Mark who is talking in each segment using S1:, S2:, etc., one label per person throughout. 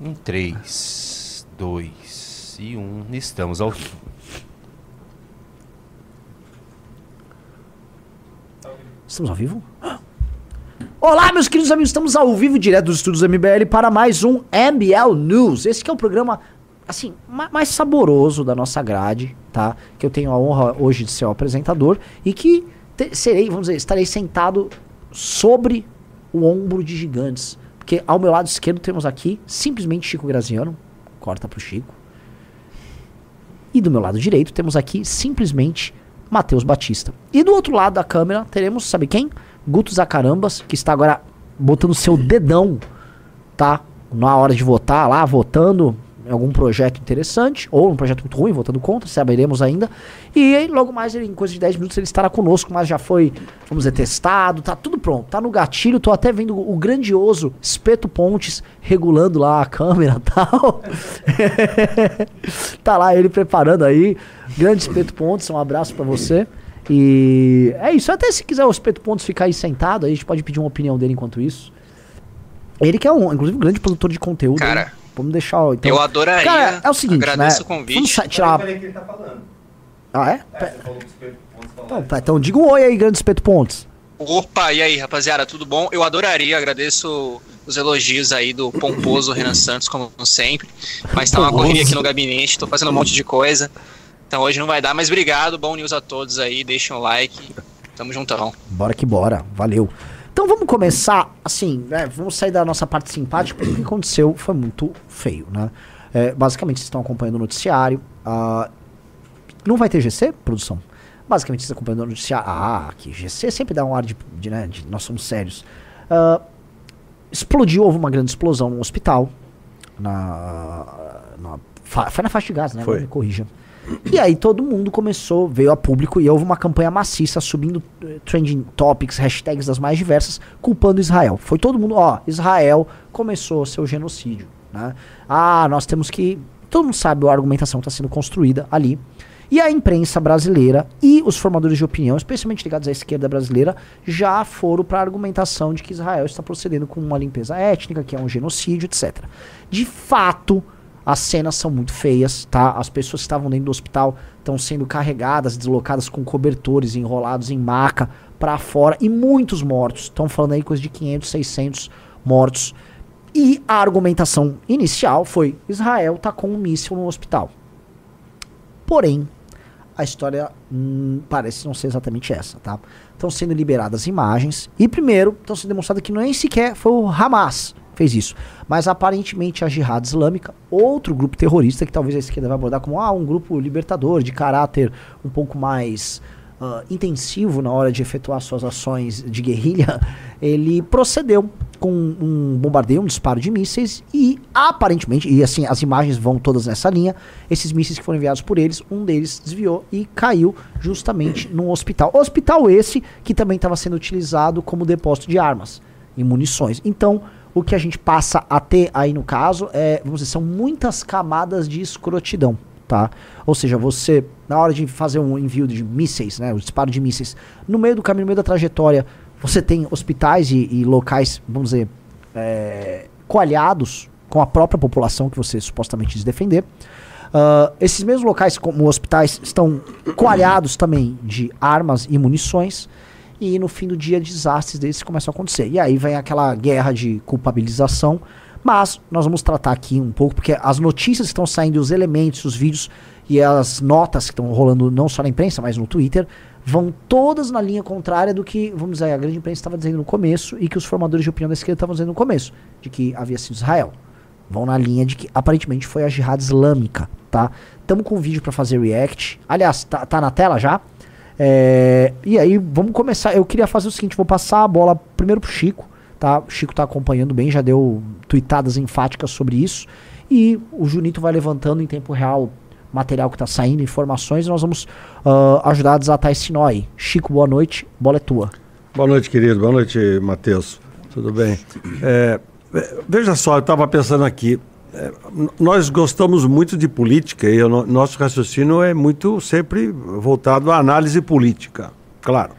S1: Em 3, 2 e 1, estamos ao vivo.
S2: Estamos ao vivo? Olá, meus queridos amigos, estamos ao vivo direto dos estúdios MBL para mais um MBL News. Esse que é o programa assim, ma- mais saboroso da nossa grade, tá? Que eu tenho a honra hoje de ser o apresentador e que serei, vamos dizer, estarei sentado sobre o ombro de gigantes. Porque ao meu lado esquerdo temos aqui simplesmente Chico Graziano, corta pro Chico. E do meu lado direito temos aqui simplesmente Matheus Batista. E do outro lado da câmera teremos, sabe quem? Guto Zacarambas, que está agora botando seu dedão, tá? Na hora de votar lá, votando em algum projeto interessante, ou um projeto muito ruim, votando contra, saberemos ainda. E aí, logo mais, ele, em coisa de 10 minutos, ele estará conosco, mas já foi, vamos dizer, testado, tá tudo pronto, tá no gatilho, tô até vendo o grandioso Espeto Pontes regulando lá a câmera e tal. tá lá ele preparando aí. Grande Espeto Pontes, um abraço pra você. E é isso, até se quiser o Espeto Pontes ficar aí sentado, aí a gente pode pedir uma opinião dele enquanto isso. Ele que é um, inclusive, um grande produtor de conteúdo.
S3: Cara?
S2: Vamos deixar. Então,
S3: eu adoraria.
S2: Cara, é o seguinte,
S3: agradeço
S2: né?
S3: o convite.
S2: Vamos tirar.
S4: que ele tá falando.
S2: Ah, é?
S4: É, você falou que os pontos falar.
S2: Então, tá, então diga um oi aí, grande Espeto Pontes.
S3: Opa, e aí, rapaziada, tudo bom? Eu adoraria, agradeço os elogios aí do pomposo Renan Santos, como sempre. Mas tá uma correria aqui no gabinete, tô fazendo um monte de coisa. Então hoje não vai dar, mas obrigado, bom news a todos aí, deixem o like. Tamo juntão.
S2: Bora que bora, valeu. Então vamos começar, assim, né, vamos sair da nossa parte simpática, porque o que aconteceu foi muito feio, né? É, basicamente, vocês estão acompanhando o noticiário. ah, não vai ter GC, produção? Basicamente, vocês estão acompanhando o noticiário. Ah, que GC sempre dá um ar de, de, né, de nós somos sérios. Ah, explodiu, houve uma grande explosão no hospital. Na, na, foi na faixa de gás, né?
S5: Foi.
S2: Me corrija. E aí todo mundo começou, veio a público e houve uma campanha maciça subindo eh, trending topics, hashtags das mais diversas, culpando Israel. Foi todo mundo, ó, Israel começou seu genocídio, né? Ah, nós temos que... Todo mundo sabe a argumentação está sendo construída ali. E a imprensa brasileira e os formadores de opinião, especialmente ligados à esquerda brasileira, já foram para a argumentação de que Israel está procedendo com uma limpeza étnica, que é um genocídio, etc. De fato, as cenas são muito feias, tá? As pessoas que estavam dentro do hospital estão sendo carregadas, deslocadas com cobertores, enrolados em maca para fora e muitos mortos. Estão falando aí coisa de 500, 600 mortos. E a argumentação inicial foi: Israel tá com um míssil no hospital. Porém, a história hum, parece não ser exatamente essa, tá? Estão sendo liberadas imagens e primeiro estão sendo demonstrado que nem sequer foi o Hamas fez isso, mas aparentemente a Jihad Islâmica, outro grupo terrorista que talvez a esquerda vai abordar como ah, um grupo libertador de caráter um pouco mais ah, intensivo na hora de efetuar suas ações de guerrilha, ele procedeu com um bombardeio, um disparo de mísseis e aparentemente, e assim, as imagens vão todas nessa linha, esses mísseis que foram enviados por eles, um deles desviou e caiu justamente num hospital. Hospital esse que também estava sendo utilizado como depósito de armas e munições. Então, o que a gente passa a ter aí no caso é, vamos dizer, são muitas camadas de escrotidão, tá? Ou seja, você, na hora de fazer um envio de mísseis, né, o disparo de mísseis, no meio do caminho, no meio da trajetória, você tem hospitais e, e locais, vamos dizer, é, coalhados com a própria população que você supostamente diz defender. Ah, esses mesmos locais, como hospitais, estão coalhados também de armas e munições. E no fim do dia, desastres desses começam a acontecer. E aí vem aquela guerra de culpabilização. Mas nós vamos tratar aqui um pouco, porque as notícias que estão saindo, os elementos, os vídeos e as notas que estão rolando não só na imprensa, mas no Twitter, vão todas na linha contrária do que, vamos dizer, a grande imprensa estava dizendo no começo e que os formadores de opinião da esquerda estavam dizendo no começo, de que havia sido Israel. Vão na linha de que aparentemente foi a jihad islâmica, tá? Tamo com um vídeo para fazer react. Aliás, tá, tá na tela já? É, e aí, vamos começar. Eu queria fazer o seguinte: vou passar a bola primeiro pro Chico, tá? O Chico tá acompanhando bem, já deu tweetadas enfáticas sobre isso. E o Junito vai levantando em tempo real material que tá saindo, informações, e nós vamos ah, ajudar a desatar esse nó aí. Chico, boa noite, bola é tua.
S5: Boa noite, querido. Boa noite, Matheus. Tudo bem? É, é, veja só, eu estava pensando aqui. É, nós gostamos muito de política e o no- nosso raciocínio é muito sempre voltado à análise política, claro.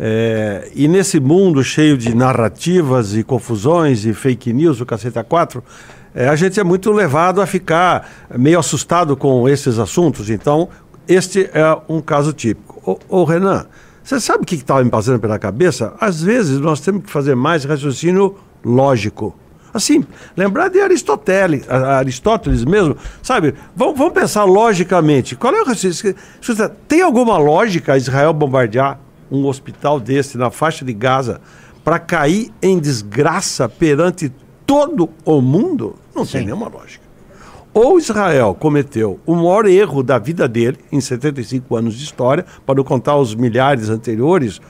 S5: É, e nesse mundo cheio de narrativas e confusões e fake news, o caceta 4, é, a gente é muito levado a ficar meio assustado com esses assuntos. Então, este é um caso típico. Ô, ô Renan, você sabe o que estava me passando pela cabeça? Às vezes nós temos que fazer mais raciocínio lógico. Assim, lembrar de Aristóteles, Aristóteles mesmo, sabe? Vamos, vamos pensar logicamente. Qual é o raciocínio? Tem alguma lógica Israel bombardear um hospital desse na faixa de Gaza para cair em desgraça perante todo o mundo? Não tem
S2: Sim.
S5: nenhuma lógica. Ou Israel cometeu o maior erro da vida dele, em 75 anos de história, para não contar os milhares anteriores,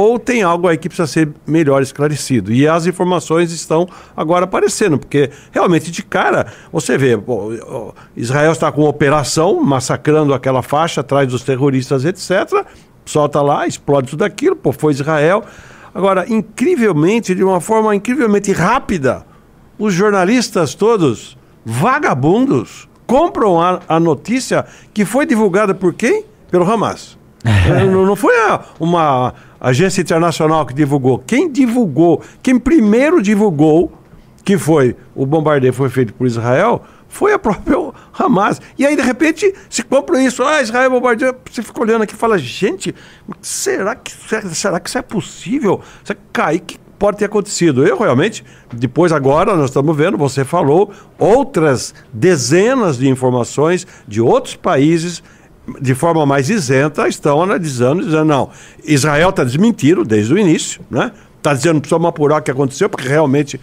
S5: ou tem algo aí que precisa ser melhor esclarecido. E as informações estão agora aparecendo, porque realmente de cara, você vê, pô, Israel está com operação, massacrando aquela faixa atrás dos terroristas, etc. Solta lá, explode tudo aquilo, pô, foi Israel. Agora, incrivelmente, de uma forma incrivelmente rápida, os jornalistas todos, vagabundos, compram a, a notícia que foi divulgada por quem? Pelo Hamas. Eh, não, não foi a- uma agência internacional que divulgou. Quem divulgou, quem primeiro divulgou que foi o bombardeio foi feito por Israel, foi a própria Hamas. E aí, de repente, se compra isso, ah, Israel bombardeou, você fica olhando aqui e fala, gente, será que, será que isso é possível? Será que cair? que pode ter acontecido? Eu realmente, depois agora, nós estamos vendo, você falou, outras dezenas de informações de outros países de forma mais isenta, estão analisando, dizendo, não, Israel está desmentindo desde o início, né? Está dizendo, precisamos apurar o que aconteceu, porque realmente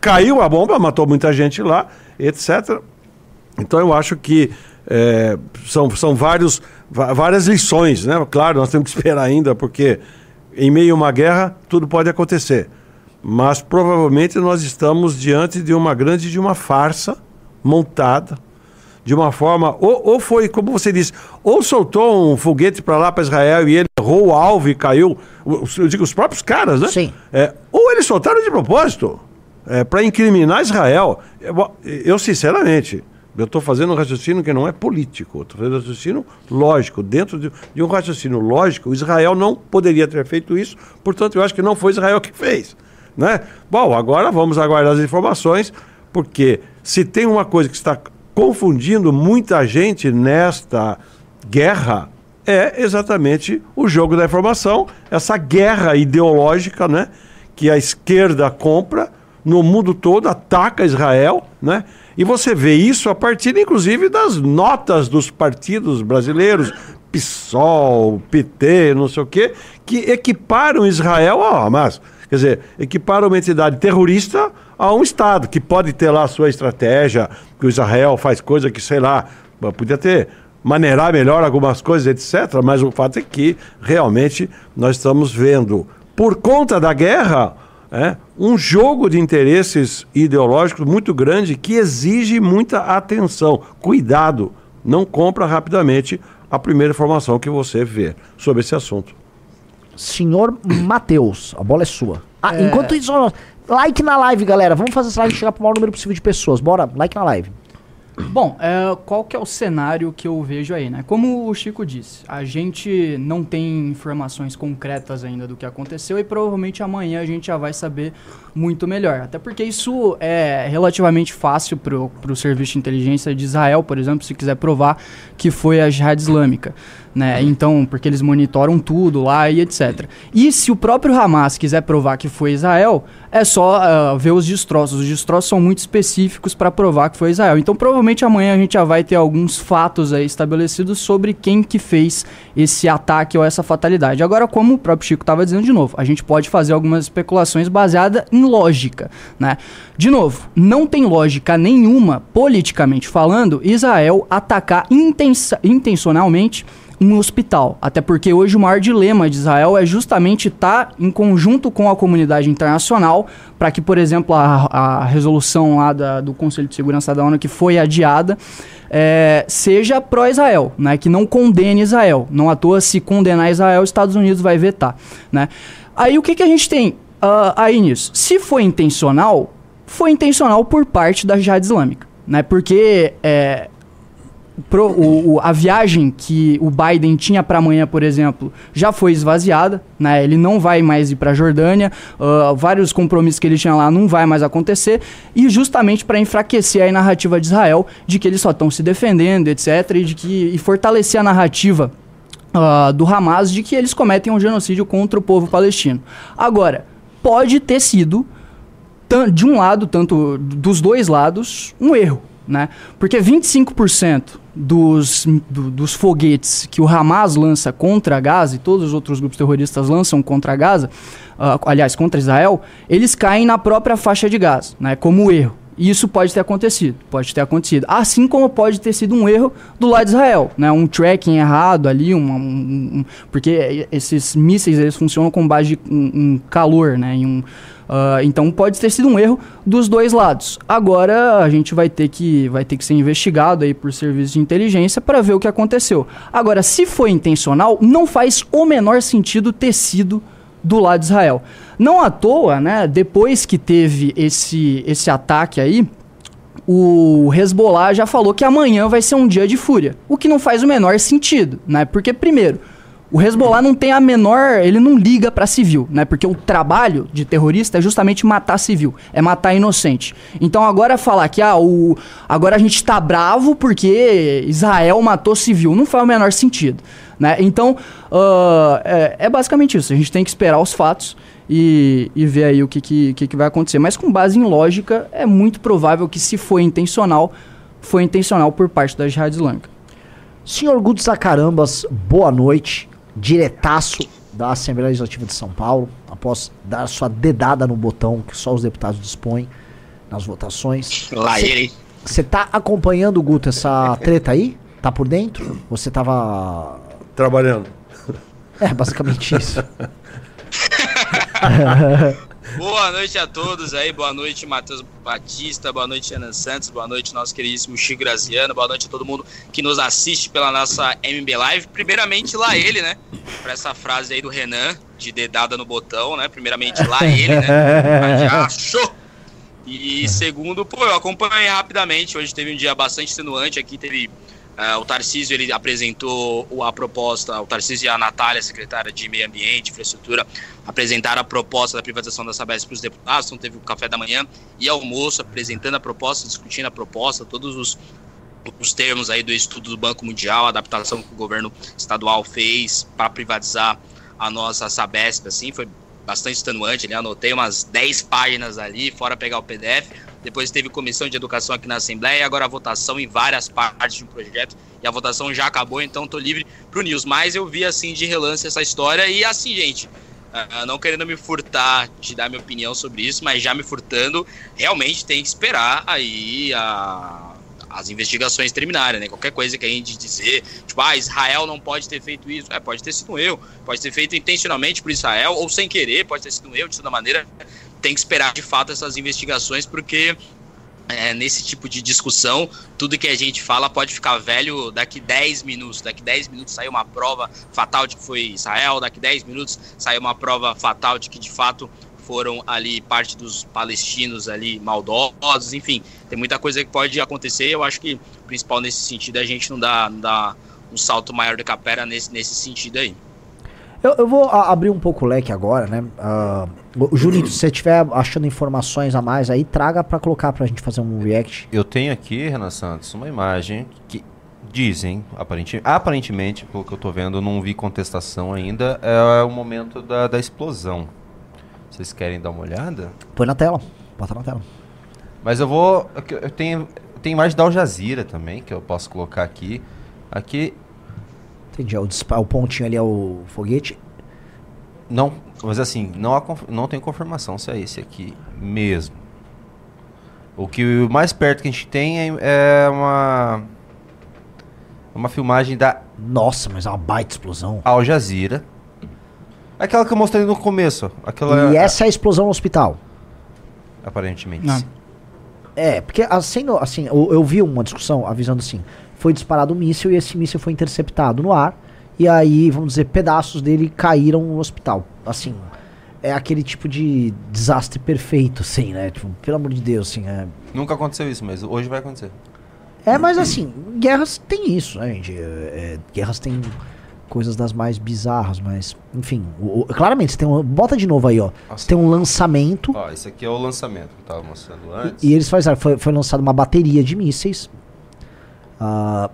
S5: caiu a bomba, matou muita gente lá, etc. Então eu acho que é, são, são vários, várias lições, né? Claro, nós temos que esperar ainda, porque em meio a uma guerra tudo pode acontecer. Mas provavelmente nós estamos diante de uma grande de uma farsa montada de uma forma, ou, ou foi, como você disse, ou soltou um foguete para lá para Israel e ele errou o alvo e caiu, eu digo os próprios caras, né?
S2: Sim.
S5: É, ou eles soltaram de propósito é, para incriminar Israel. Eu, eu, sinceramente, eu estou fazendo um raciocínio que não é político, estou fazendo um raciocínio lógico. Dentro de, de um raciocínio lógico, Israel não poderia ter feito isso, portanto, eu acho que não foi Israel que fez. Né? Bom, agora vamos aguardar as informações, porque se tem uma coisa que está confundindo muita gente nesta guerra, é exatamente o jogo da informação, essa guerra ideológica, né, que a esquerda compra no mundo todo, ataca Israel, né? E você vê isso a partir, inclusive, das notas dos partidos brasileiros, PSOL, PT, não sei o quê, que equiparam Israel ao Hamas. Quer dizer, equiparam uma entidade terrorista a um Estado, que pode ter lá a sua estratégia, que o Israel faz coisa que, sei lá, podia ter maneirar melhor algumas coisas, etc. Mas o fato é que realmente nós estamos vendo, por conta da guerra, é, um jogo de interesses ideológicos muito grande que exige muita atenção. Cuidado, não compra rapidamente a primeira informação que você vê sobre esse assunto.
S2: Senhor Matheus, a bola é sua. Ah, enquanto isso, like na live, galera. Vamos fazer essa live chegar pro maior número possível de pessoas. Bora, like na live.
S6: Bom, é, qual que é o cenário que eu vejo aí, né? Como o Chico disse, a gente não tem informações concretas ainda do que aconteceu e provavelmente amanhã a gente já vai saber muito melhor. Até porque isso é relativamente fácil pro, pro serviço de inteligência de Israel, por exemplo, se quiser provar que foi a Jihad Islâmica. Né? Então, porque eles monitoram tudo lá e etc. E se o próprio Hamas quiser provar que foi Israel, é só ah, ver os destroços. Os destroços são muito específicos para provar que foi Israel. Então, provavelmente amanhã a gente já vai ter alguns fatos aí estabelecidos sobre quem que fez esse ataque ou essa fatalidade. Agora, como o próprio Chico estava dizendo de novo, a gente pode fazer algumas especulações baseadas em lógica, né? De novo, não tem lógica nenhuma, politicamente falando, Israel atacar intencionalmente um hospital. Até porque hoje o maior dilema de Israel é justamente estar em conjunto com a comunidade internacional para que, por exemplo, a, a resolução lá da- do Conselho de Segurança da ONU que foi adiada é, seja pró-Israel, né? que não condene Israel. Não à toa, se condenar Israel, os Estados Unidos vai vetar. Né? Aí o que, que a gente tem ah, aí nisso? Se foi intencional, foi intencional por parte da Jihad Islâmica. Né? Porque é, pro- o- o- a viagem que o Biden tinha para amanhã, por exemplo, já foi esvaziada, né? Ele não vai mais ir para Jordânia, ah, vários compromissos que ele tinha lá não vai mais acontecer, e justamente para enfraquecer a narrativa de Israel de que eles só estão se defendendo, etc, e de que e fortalecer a narrativa ah, do Hamas de que eles cometem um genocídio contra o povo palestino. Agora, pode ter sido de um lado, tanto dos dois lados, um erro, né? Porque 25% dos, do- dos foguetes que o Hamas lança contra Gaza e todos os outros grupos terroristas lançam contra Gaza, ah, aliás, contra Israel, eles caem na própria faixa de Gaza, né? Como erro. Isso pode ter acontecido, pode ter acontecido. Assim como pode ter sido um erro do lado de Israel, né? Um tracking errado ali, uma- um, um- porque esses mísseis eles funcionam com base em, em calor, né? Em um, ah, então pode ter sido um erro dos dois lados. Agora a gente vai ter que vai ter que ser investigado aí por serviços de inteligência para ver o que aconteceu. Agora, se foi intencional, não faz o menor sentido ter sido do lado de Israel. Não à toa, né? Depois que teve esse esse ataque aí, o Hezbollah já falou que amanhã vai ser um dia de fúria. O que não faz o menor sentido, né? Porque, primeiro, o Hezbollah não tem a menor. Ele não liga pra civil, né? Porque o trabalho de terrorista é justamente matar civil, é matar inocente. Então agora falar que ah, o, agora a gente tá bravo porque Israel matou civil, não faz o menor sentido. Né? Então ah, é, é basicamente isso. A gente tem que esperar os fatos e, e ver aí o que, que, que, que vai acontecer. Mas com base em lógica, é muito provável que se foi intencional, foi intencional por parte da Jihad Islâmica.
S2: Senhor Guto Zacarambas, boa noite. Diretaço da Assembleia Legislativa de São Paulo, após dar sua dedada no botão que só os deputados dispõem nas votações.
S3: Lá ele?
S2: Você tá acompanhando, Guto, essa treta aí? Tá por dentro? Você tava.
S5: Trabalhando.
S2: É, basicamente isso.
S3: Boa noite a todos aí, boa noite Matheus Batista, boa noite Ana Santos, boa noite nosso queridíssimo Chico Graziano, boa noite a todo mundo que nos assiste pela nossa MB Live. Primeiramente lá ele, né? Pra essa frase aí do Renan, de dedada no botão, né? Primeiramente lá ele, né? Achou! E segundo, pô, eu acompanhei rapidamente, hoje teve um dia bastante extenuante aqui, teve ah, o Tarcísio, ele apresentou a proposta, o Tarcísio e a Natália, secretária de Meio Ambiente, Infraestrutura, apresentaram a proposta da privatização da Sabesp para os deputados, então teve o café da manhã e almoço apresentando a proposta, discutindo a proposta, todos os, os termos aí do estudo do Banco Mundial, a adaptação que o governo estadual fez para privatizar a nossa Sabesp, assim, foi bastante extenuante, né? anotei umas 10 páginas ali, fora pegar o PDF, depois teve comissão de educação aqui na Assembleia, agora a votação em várias partes de um projeto, e a votação já acabou, então tô livre pro News, mas eu vi assim de relance essa história, e assim, gente, ah, não querendo me furtar de dar minha opinião sobre isso, mas já me furtando, realmente tem que esperar aí a- as investigações terminarem, né? Qualquer coisa que a gente dizer, tipo, ah, Israel não pode ter feito isso, é, pode ter sido um erro, pode ter feito intencionalmente por Israel, ou sem querer, pode ter sido um erro de toda maneira, tem que esperar de fato essas investigações, porque é, nesse tipo de discussão, tudo que a gente fala pode ficar velho daqui 10 minutos. Daqui 10 minutos sai uma prova fatal de que foi Israel, daqui 10 minutos sai uma prova fatal de que de fato foram ali parte dos palestinos ali maldosos, enfim, tem muita coisa que pode acontecer. Eu acho que o principal nesse sentido é a gente não dá, não dá um salto maior do que a pera nesse, nesse sentido aí.
S2: Eu, eu vou a- abrir um pouco o leque agora, né? O Junito, se você estiver achando informações a mais aí, traga pra colocar pra gente fazer um react.
S1: Eu tenho aqui, Renan Santos, uma imagem que dizem, aparentemente, aparentemente, pelo que eu tô vendo, eu não vi contestação ainda, é o momento da, da explosão. Vocês querem dar uma olhada?
S2: Põe na tela. Bota na tela.
S1: Mas eu vou. Eu tenho, eu tenho imagem da Al Jazeera também, que eu posso colocar aqui. Aqui.
S2: Entendi. é O, dispa- o pontinho ali é o foguete.
S1: Não, mas assim, não, não tem confirmação se é esse aqui mesmo. O que o mais perto que a gente tem é, é uma. Uma filmagem da
S2: Nossa, mas é uma baita explosão.
S1: Al Jazeera. Aquela que eu mostrei no começo. Aquela.
S2: E essa é a explosão no hospital.
S1: Aparentemente.
S6: Não.
S1: sim.
S2: É, porque assim, assim eu, eu vi uma discussão avisando assim: foi disparado um míssil e esse míssil foi interceptado no ar. E aí, vamos dizer, pedaços dele caíram no hospital. Assim, é aquele tipo de desastre perfeito, assim, né? Tipo, pelo amor de Deus, assim. É,
S1: Nunca aconteceu isso, mas hoje vai acontecer.
S2: é mas assim, guerras tem isso, né, gente? É, é, guerras tem coisas das mais bizarras, mas, enfim, o- o- claramente, você tem um, bota de novo aí, ó.
S1: Nossa.
S2: Você tem um lançamento
S1: Ó, esse aqui é o lançamento que eu tava mostrando antes.
S2: e, e eles fazem, foi, foi lançada uma bateria de mísseis. Ah,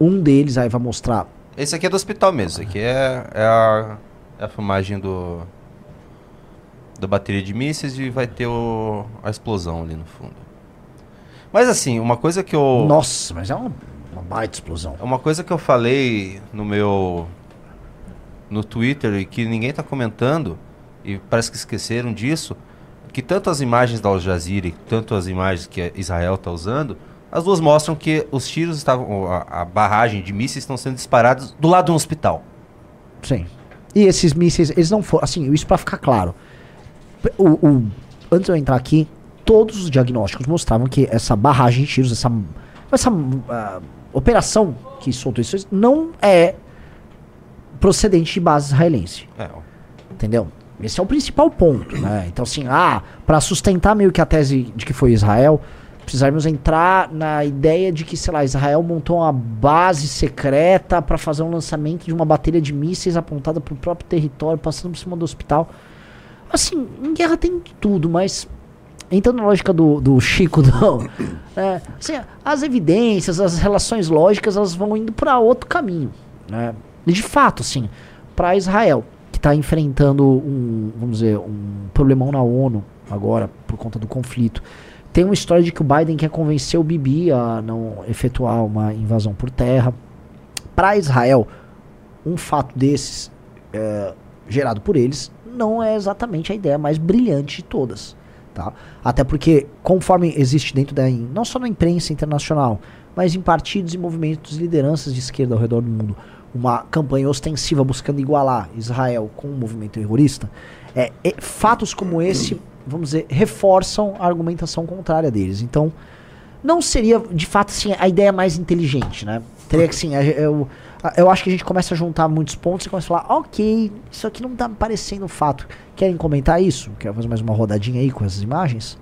S2: um deles aí vai mostrar
S1: Esse aqui é do hospital mesmo. Esse aqui é, é, a, é a filmagem do. Da bateria de mísseis e vai ter o, a explosão ali no fundo. Mas assim, uma coisa que eu.
S2: Nossa, mas é uma, uma baita explosão.
S1: É Uma coisa que eu falei no meu. No Twitter e que ninguém tá comentando, e parece que esqueceram disso, que tanto as imagens da Al Jazeera tanto as imagens que Israel tá usando, as duas mostram que os tiros estavam. A, a barragem de mísseis estão sendo disparados do lado de um hospital.
S2: Sim. E esses mísseis, eles não foram. Assim, isso pra ficar claro. O, o- antes de eu entrar aqui, todos os diagnósticos mostravam que essa barragem de tiros, essa, essa ah, operação que soltou isso, não é procedente de base israelense.
S1: É,
S2: Entendeu? Esse é o principal ponto, né? Então, assim, ah, para sustentar meio que a tese de que foi Israel, precisaríamos entrar na ideia de que, sei lá, Israel montou uma base secreta para fazer um lançamento de uma bateria de mísseis apontada para o próprio território, passando por cima do hospital. Assim, em guerra tem tudo, mas entrando na lógica do, do Chico, não. É, assim, as evidências, as relações lógicas, elas vão indo para outro caminho. Né? E de fato, assim, para Israel, que está enfrentando um, vamos dizer, um problemão na ONU agora, por conta do conflito, tem uma história de que o Biden quer convencer o Bibi a não efetuar uma invasão por terra. Para Israel, um fato desses, é, gerado por eles, não é exatamente a ideia mais brilhante de todas. Tá? Até porque, conforme existe dentro da. não só na imprensa internacional, mas em partidos e movimentos e lideranças de esquerda ao redor do mundo, uma campanha ostensiva buscando igualar Israel com o movimento terrorista, é, é, fatos como esse, vamos dizer, reforçam a argumentação contrária deles. Então, não seria de fato assim, a ideia mais inteligente, né? Teria que sim, a- eu, eu acho que a gente começa a juntar muitos pontos e começa a falar, ok, isso aqui não tá parecendo fato. Querem comentar isso? Quer fazer mais uma rodadinha aí com essas imagens?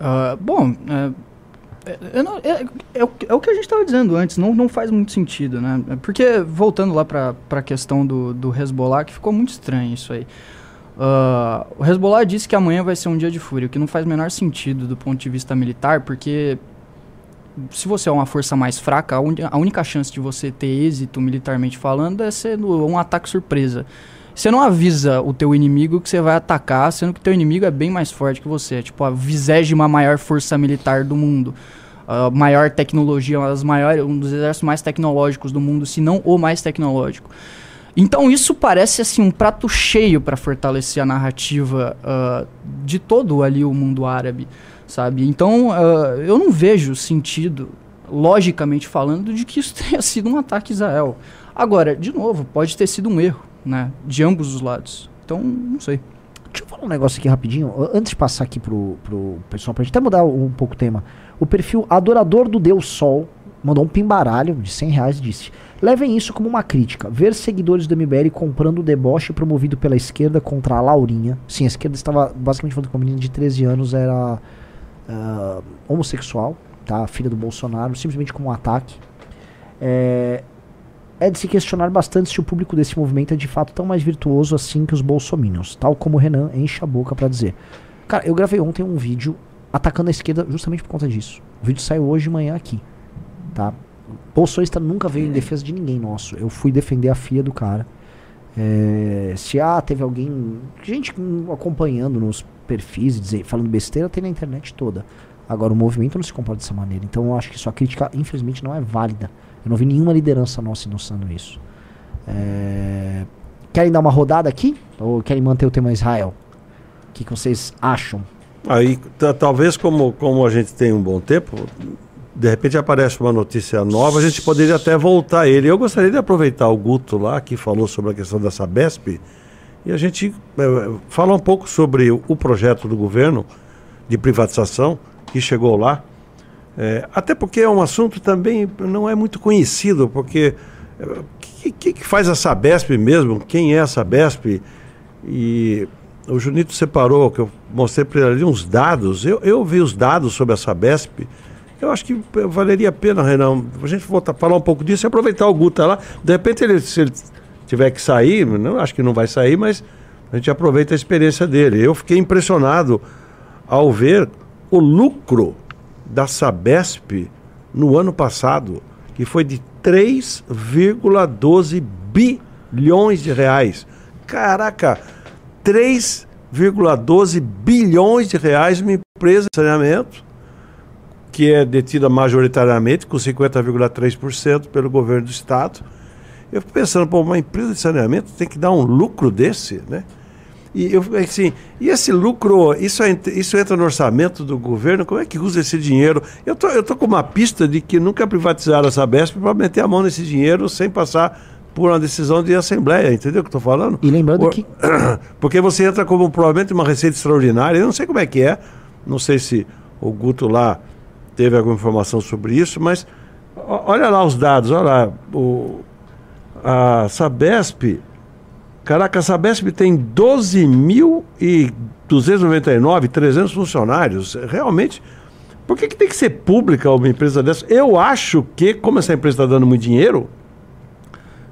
S6: Ah, bom, é, é, eu não- é- é o que- é o que a gente estava dizendo antes, não, não faz muito sentido, né? É Porque, voltando lá para a questão do, do Hezbollah, que ficou muito estranho isso aí. Ah, o Hezbollah disse que amanhã vai ser um dia de fúria, o que não faz o menor sentido do ponto de vista militar, porque se você é uma força mais fraca, a, uni- a única chance de você ter êxito militarmente falando é sendo um ataque surpresa. Você não avisa o teu inimigo que você vai atacar, sendo que teu inimigo é bem mais forte que você. É tipo a vigésima maior força militar do mundo. A maior tecnologia, um dos exércitos mais tecnológicos do mundo, se não o mais tecnológico. Então isso parece assim um prato cheio para fortalecer a narrativa ah, de todo ali o mundo árabe, sabe? Então ah, eu não vejo sentido, logicamente falando, de que isso tenha sido um ataque a Israel. Agora, de novo, pode ter sido um erro, né? De ambos os lados. Então, não sei.
S2: Deixa eu falar um negócio aqui rapidinho, antes de passar aqui pro, pro pessoal, pra gente até mudar um pouco o tema. O perfil Adorador do Deus Sol mandou um pimbaralho de 100 reais e disse: Levem isso como uma crítica. Ver seguidores do MBL comprando o deboche promovido pela esquerda contra a Laurinha. Sim, a esquerda estava basicamente falando que uma menina de 13 anos era ah, homossexual, tá? Filha do Bolsonaro, simplesmente como um ataque. É, é de se questionar bastante se o público desse movimento é de fato tão mais virtuoso assim que os bolsominions, tal como o Renan enche a boca pra dizer. Cara, eu gravei ontem um vídeo atacando a esquerda justamente por conta disso. O vídeo saiu hoje de manhã aqui, tá? Bolsonista nunca veio em defesa de ninguém nosso. Eu fui defender a filha do cara. É, se ah, teve alguém, gente acompanhando nos perfis dizer, falando besteira, tem na internet toda. Agora o movimento não se comporta dessa maneira. Então eu acho que sua crítica, infelizmente, não é válida. Eu não vi nenhuma liderança nossa endossando isso. É, Querem dar uma rodada aqui? Ou querem manter o tema Israel? O que, que vocês acham?
S5: Aí, ta- talvez como, como a gente tem um bom tempo, de repente aparece uma notícia nova, a gente poderia até voltar a ele. Eu gostaria de aproveitar o Guto lá, que falou sobre a questão da Sabesp, e a gente eh, falar um pouco sobre o, projeto do governo de privatização que chegou lá. Eh, até porque é um assunto também não é muito conhecido, porque eh, o que, que, que faz a Sabesp mesmo? Quem é a Sabesp? E o Junito separou, que eu mostrei para ele ali uns dados. Eu, eu vi os dados sobre a Sabesp Eu acho que valeria a pena, Renan, a gente voltar a falar um pouco disso e aproveitar o Guta lá. De repente, ele, se ele tiver que sair, não, acho que não vai sair, mas a gente aproveita a experiência dele. Eu fiquei impressionado ao ver o lucro da Sabesp no ano passado, que foi de 3,12 bilhões de reais. Caraca, 3,12 bilhões de reais uma empresa de saneamento que é detida majoritariamente com 50,3% pelo governo do estado. Eu fico pensando, pô, uma empresa de saneamento tem que dar um lucro desse, né? E eu assim, e esse lucro, isso, é, isso entra no orçamento do governo, como é que usa esse dinheiro? Eu tô, eu tô com uma pista de que nunca privatizaram essa Sabesp para meter a mão nesse dinheiro sem passar por uma decisão de assembleia, entendeu o que tô falando?
S2: E lembrando
S5: Por-
S2: que
S5: Porque você entra como provavelmente uma receita extraordinária, eu não sei como é que é, não sei se o Guto lá teve alguma informação sobre isso, mas olha lá os dados, olha lá, o, a Sabesp, caraca, a Sabesp tem 12.299, 300 funcionários, realmente, por que, que tem que ser pública uma empresa dessa? Eu acho que, como essa empresa está dando muito dinheiro,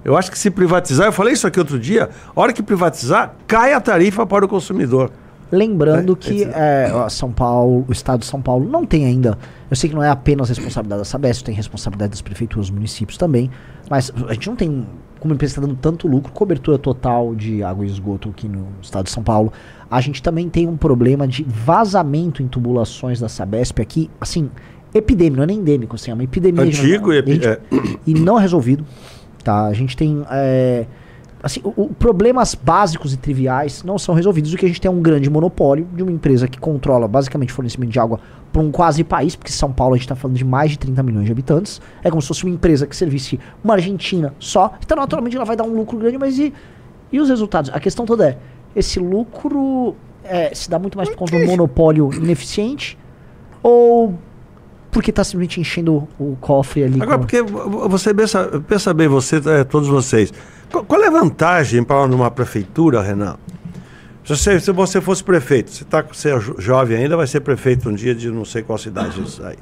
S5: eu acho que se privatizar, eu falei isso aqui outro dia, a hora que privatizar, cai a tarifa para o consumidor.
S2: Lembrando
S5: É,
S2: que é, São Paulo, o estado de São Paulo não tem ainda. Eu sei que não é apenas responsabilidade da Sabesp, tem responsabilidade das prefeituras, dos municípios também. Mas a gente não tem, como a empresa está dando tanto lucro, cobertura total de água e esgoto aqui no estado de São Paulo. A gente também tem um problema de vazamento em tubulações da Sabesp aqui, assim, epidêmico, não é nem endêmico, assim, é uma epidemia.
S5: Antigo e, é,
S2: e não resolvido. Tá? A gente tem. é, assim, o, o- problemas básicos e triviais não são resolvidos. O que a gente tem é um grande monopólio de uma empresa que controla basicamente o fornecimento de água para um quase país, porque São Paulo a gente está falando de mais de 30 milhões de habitantes. É como se fosse uma empresa que servisse uma Argentina só. Então, naturalmente, ela vai dar um lucro grande, mas e, e os resultados? A questão toda é: esse lucro é, se dá muito mais por conta de um monopólio ineficiente ou porque está simplesmente enchendo o cofre ali?
S5: Agora,
S2: com-
S5: porque vo- você pensa, pensa bem, você, eh, todos vocês, qual, é a vantagem para numa prefeitura, Renan? Se você, se você fosse prefeito, você, tá, você é jo- jovem ainda, vai ser prefeito um dia de não sei qual cidade isso aí.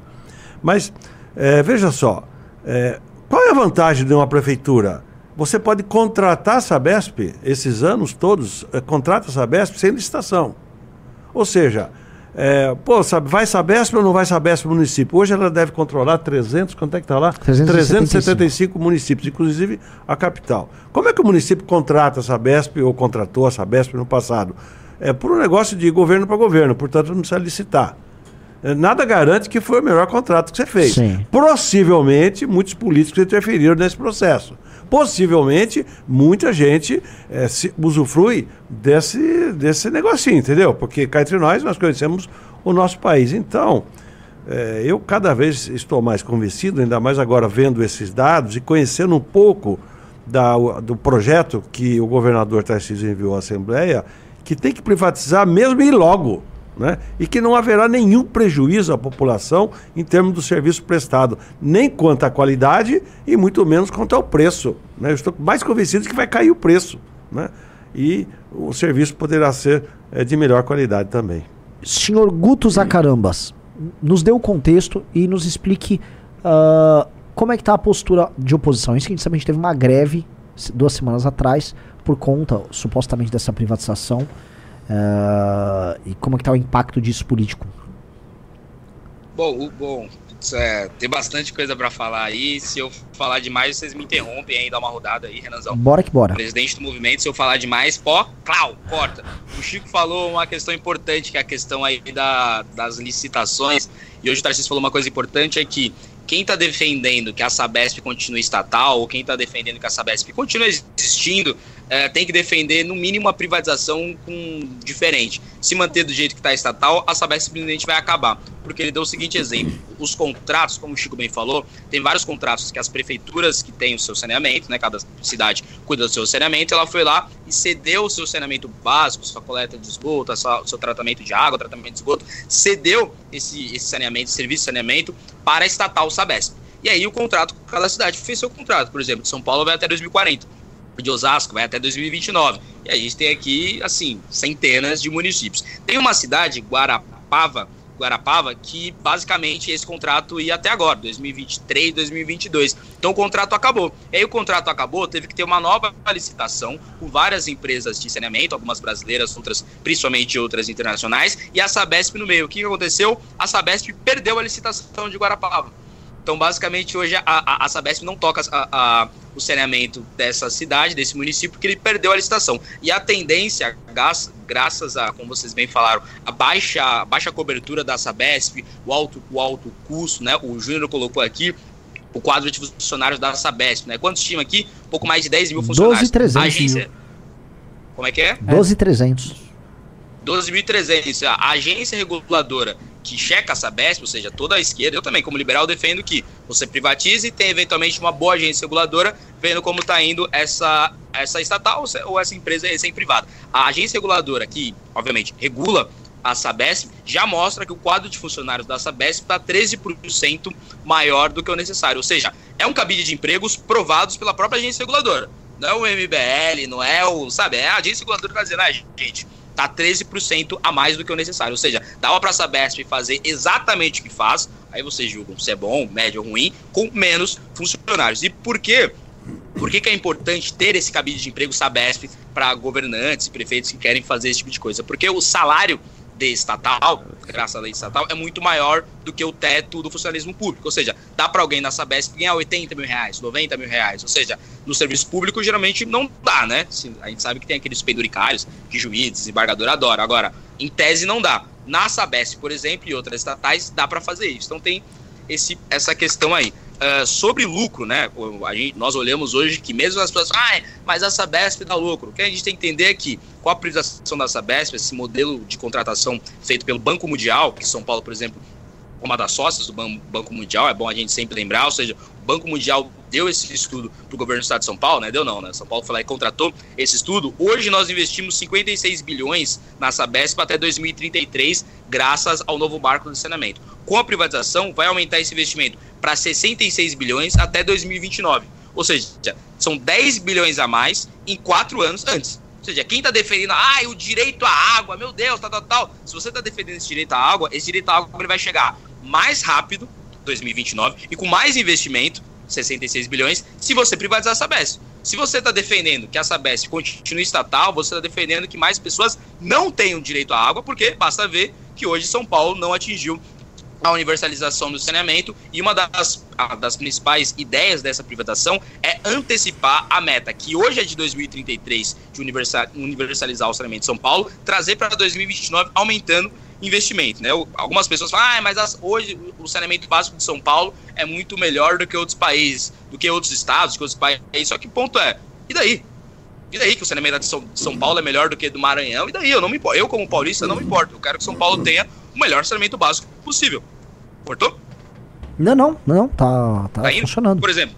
S5: Mas, eh, veja só, eh, qual é a vantagem de uma prefeitura? Você pode contratar a Sabesp, esses anos todos, eh, contrata a Sabesp sem licitação. Ou seja, é, pô, sabe, vai Sabesp ou não vai Sabesp município? Hoje ela deve controlar 300, quanto é que está lá?
S2: 375.
S5: 375 municípios, inclusive a capital. Como é que o município contrata a Sabesp ou contratou a Sabesp no passado? É por um negócio de governo para governo, portanto não precisa licitar. É, Nada garante que foi o melhor contrato que você fez.
S2: Sim.
S5: Possivelmente, muitos políticos interferiram nesse processo. Possivelmente, muita gente eh, se usufrui desse, desse negocinho, entendeu? Porque cá entre nós, nós conhecemos o nosso país. Então, eh, eu cada vez estou mais convencido, ainda mais agora vendo esses dados e conhecendo um pouco da, do projeto que o governador Tarcísio enviou à Assembleia, que tem que privatizar mesmo e logo. Né? E que não haverá nenhum prejuízo à população em termos do serviço prestado, nem quanto à qualidade e muito menos quanto ao preço. Né? Eu estou mais convencido de que vai cair o preço. Né? E o serviço poderá ser eh, de melhor qualidade também.
S2: Senhor Guto Zacarambas, nos dê o contexto e nos explique ah, como é que está a postura de oposição. Isso que a gente sabe, a gente teve uma greve duas semanas atrás por conta, supostamente, dessa privatização. Ah, e como é que está o impacto disso político?
S3: Bom, bom é, tem bastante coisa pra falar aí. Se eu falar demais, vocês me interrompem aí, dá uma rodada aí, Renanzão.
S2: Bora que bora.
S3: Presidente do movimento, se eu falar demais, pó, clau, corta. O Chico falou uma questão importante, que é a questão aí da, das licitações. E hoje o Tarcísio falou uma coisa importante, é que quem está defendendo que a Sabesp continue estatal, ou quem está defendendo que a Sabesp continue existindo, eh, tem que defender, no mínimo, uma privatização com, diferente. Se manter do jeito que está estatal, a Sabesp simplesmente vai acabar. Porque ele deu o seguinte exemplo: os contratos, como o Chico bem falou, tem vários contratos que as prefeituras que têm o seu saneamento, né? Cada cidade cuida do seu saneamento, ela foi lá e cedeu o seu saneamento básico, sua coleta de esgoto, seu tratamento de água, tratamento de esgoto, cedeu esse, esse saneamento, esse serviço de saneamento para a estatal Sabesp. E aí o contrato, cada cidade fez seu contrato. Por exemplo, de São Paulo vai até 2040 de Osasco vai até 2029. E a gente tem aqui, assim, centenas de municípios. Tem uma cidade, Guarapava, Guarapava que basicamente esse contrato ia até agora, 2023, 2022. Então o contrato acabou. E aí o contrato acabou, teve que ter uma nova licitação com várias empresas de saneamento, algumas brasileiras, outras, principalmente outras internacionais, e a Sabesp no meio. O que aconteceu? A Sabesp perdeu a licitação de Guarapava. Então, basicamente, hoje a, a, a Sabesp não toca a, a, o saneamento dessa cidade, desse município, porque ele perdeu a licitação. E a tendência, graças a, como vocês bem falaram, a baixa, a baixa cobertura da Sabesp, o alto, o alto custo, né? O Júnior colocou aqui o quadro de funcionários da Sabesp, né? Quantos tinham aqui? Pouco mais de 10 mil funcionários.
S2: 12.300
S3: A agência... Como é que é?
S2: 12,300.
S3: 12.300. A agência reguladora que checa a Sabesp, ou seja, toda a esquerda, eu também, como liberal, defendo que você privatize e tem eventualmente uma boa agência reguladora vendo como está indo essa, essa estatal ou essa empresa recém-privada. A agência reguladora que, obviamente, regula a Sabesp já mostra que o quadro de funcionários da Sabesp está 13% maior do que o necessário. Ou seja, é um cabide de empregos provados pela própria agência reguladora. Não é o MBL, não é o. Sabe, é a agência reguladora está dizendo, ah, gente, tá 13% a mais do que o necessário. Ou seja, dava para a Sabesp fazer exatamente o que faz, aí vocês julgam se é bom, médio ou ruim, com menos funcionários. E por quê? Por que, que é importante ter esse cabide de emprego Sabesp para governantes e prefeitos que querem fazer esse tipo de coisa? Porque o salário de estatal, graças à lei estatal, é muito maior do que o teto do funcionalismo público. Ou seja, dá para alguém na Sabesp ganhar 80 mil reais, 90 mil reais. Ou seja, no serviço público geralmente não dá, né? A gente sabe que tem aqueles penduricários que juiz, desembargador adora. Agora, em tese não dá. Na Sabesp, por exemplo, e outras estatais, dá para fazer isso. Então tem esse, essa questão aí. Ah, sobre lucro, né? A gente, nós olhamos hoje que mesmo as pessoas, ah, mas a Sabesp dá lucro. O que a gente tem que entender é que com a privatização da Sabesp, esse modelo de contratação feito pelo Banco Mundial, que São Paulo, por exemplo, uma das sócias do Ban- Banco Mundial, é bom a gente sempre lembrar, ou seja, o Banco Mundial deu esse estudo para o governo do estado de São Paulo, né? Deu não, né? São Paulo foi lá e contratou esse estudo. Hoje nós investimos 56 bilhões na Sabesp até 2033, graças ao novo marco do saneamento. Com a privatização, vai aumentar esse investimento para 66 bilhões até 2029. Ou seja, são 10 bilhões a mais em quatro anos antes. Ou seja, quem está defendendo, ah, o direito à água, meu Deus, tal, tal, tal. Se você está defendendo esse direito à água, esse direito à água ele vai chegar mais rápido, 2029, e com mais investimento, 66 bilhões, se você privatizar a Sabesp. Se você está defendendo que a Sabesp continue estatal, você está defendendo que mais pessoas não tenham direito à água, porque basta ver que hoje São Paulo não atingiu a universalização do saneamento e uma das, a- das principais ideias dessa privatização é antecipar a meta, que hoje é de 2033, de universa- universalizar o saneamento de São Paulo, trazer para 2029, aumentando investimento. Né? Algumas pessoas falam, ah, mas as- hoje o saneamento básico de São Paulo é muito melhor do que outros países, do que outros estados, que outros países. Só que o ponto é, e daí? E daí que o saneamento de São, de São Paulo é melhor do que do Maranhão? E daí? Eu não me. Eu, como paulista, não me importo. Eu quero que São Paulo tenha o melhor saneamento básico possível. Cortou?
S2: Não, não, não, tá, tá
S3: Tá
S2: funcionando.
S3: Por exemplo,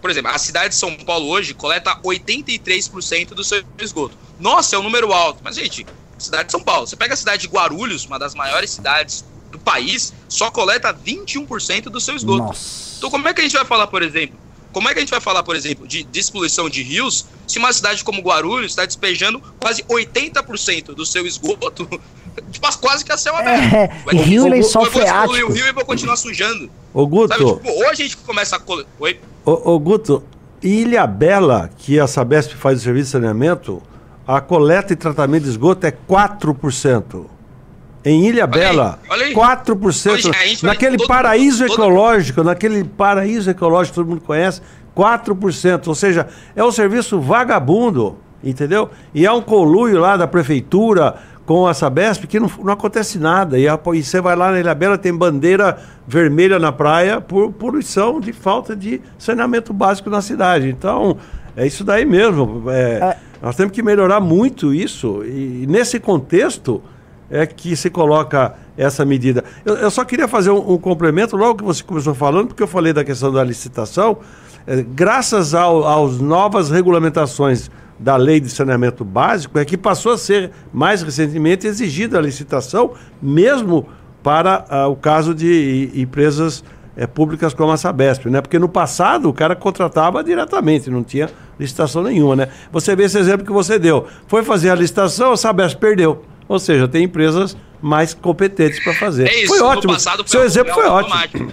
S3: por exemplo, a cidade de São Paulo hoje coleta 83% do seu esgoto. Nossa, é um número alto. Mas, gente, cidade de São Paulo. Você pega a cidade de Guarulhos, uma das maiores cidades do país, só coleta 21% do seu esgoto.
S2: Nossa.
S3: Então, como é que a gente vai falar, por exemplo? Como é que a gente vai falar, por exemplo, de despoluição de rios se uma cidade como Guarulhos está despejando quase 80% do seu esgoto, tipo, quase que a céu aberto?
S2: É,
S3: Vai-
S2: e rio e
S3: eu-
S2: lençol
S3: eu vou
S2: freático.
S3: rio e vou continuar sujando.
S5: Ô, Guto,
S3: Sabe, tipo, ou a gente começa a. Oi?
S5: ô, ô, Guto, Ilha Bela, que a Sabesp faz o serviço de saneamento, a coleta e tratamento de esgoto é 4%. Em Ilha
S3: aí,
S5: Bela,
S3: olha aí.
S5: 4%.
S3: Olha, a gente vai-
S5: naquele
S3: todo-
S5: paraíso
S3: todo-
S5: ecológico, naquele paraíso ecológico que todo mundo conhece, 4%. Ou seja, é um serviço vagabundo, entendeu? E é um conluio lá da prefeitura com a Sabesp que não, não acontece nada. E, a- e você vai lá na Ilha Bela, tem bandeira vermelha na praia por poluição de falta de saneamento básico na cidade. Então, é isso daí mesmo. É, Nós temos que melhorar muito isso. E nesse contexto é que se coloca essa medida. Eu, eu só queria fazer um, um complemento, logo que você começou falando, porque eu falei da questão da licitação. É, graças ao, às novas regulamentações da lei de saneamento básico, é que passou a ser mais recentemente exigida a licitação, mesmo para ah, o caso de empresas eh, públicas como a Sabesp, né? Porque no passado o cara contratava diretamente, não tinha licitação nenhuma, né? Você vê esse exemplo que você deu. Foi fazer a licitação, a Sabesp perdeu. Ou seja, tem empresas mais competentes para fazer.
S3: É isso,
S5: foi ótimo.
S3: passado foi
S5: Seu exemplo
S3: foi
S5: foi ótimo.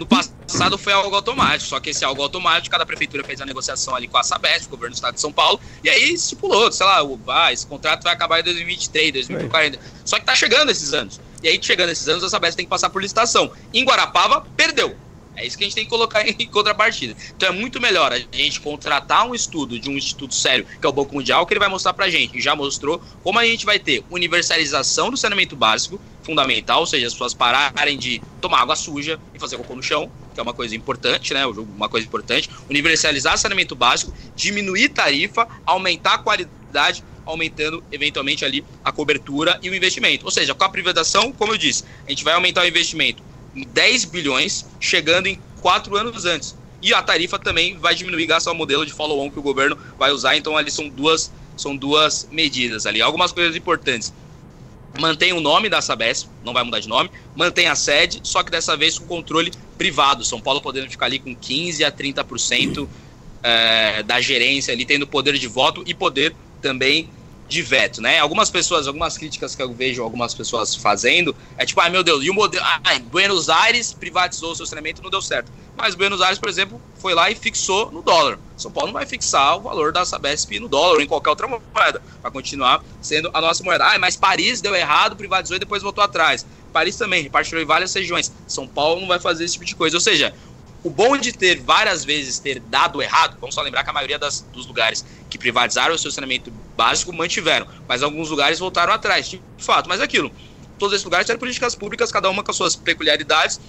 S3: No passado foi algo automático, só que esse algo automático, cada prefeitura fez a negociação ali com a Sabesp, o governo do estado de São Paulo, e aí estipulou, sei lá, o, ah, esse contrato vai acabar em 2023, 2040. Só que tá chegando esses anos. E aí, chegando esses anos, a Sabesp tem que passar por licitação. Em Guarapava, perdeu. É isso que a gente tem que colocar em contrapartida. Então é muito melhor a gente contratar um estudo de um instituto sério, que é o Banco Mundial, que ele vai mostrar pra gente, e já mostrou, como a gente vai ter universalização do saneamento básico, fundamental, ou seja, as pessoas pararem de tomar água suja e fazer cocô no chão, que é uma coisa importante, né? Uma coisa importante. Universalizar saneamento básico, diminuir tarifa, aumentar a qualidade, aumentando eventualmente ali a cobertura e o investimento. Ou seja, com a privatização, como eu disse, a gente vai aumentar o investimento 10 bilhões, chegando em 4 anos antes. E a tarifa também vai diminuir, graças ao modelo de follow-on que o governo vai usar. Então, ali são duas, são duas medidas ali. Algumas coisas importantes. Mantém o nome da Sabesp, não vai mudar de nome. Mantém a sede, só que dessa vez com controle privado. São Paulo podendo ficar ali com 15% a 30% é, da gerência ali, tendo poder de voto e poder também de veto, né? Algumas pessoas, algumas críticas que eu vejo algumas pessoas fazendo é tipo, ai meu Deus, e o modelo. Ai, Buenos Aires privatizou o seu saneamento não deu certo. Mas Buenos Aires, por exemplo, foi lá e fixou no dólar. São Paulo não vai fixar o valor da Sabesp no dólar ou em qualquer outra moeda. Vai continuar sendo a nossa moeda. Ah, mas Paris deu errado, privatizou e depois voltou atrás. Paris também repartiu em várias regiões. São Paulo não vai fazer esse tipo de coisa. Ou seja, o bom de ter várias vezes ter dado errado, vamos só lembrar que a maioria das, dos lugares que privatizaram o seu saneamento básico mantiveram, mas alguns lugares voltaram atrás, de fato. Mas é aquilo, todos esses lugares tiveram políticas públicas, cada uma com as suas peculiaridades,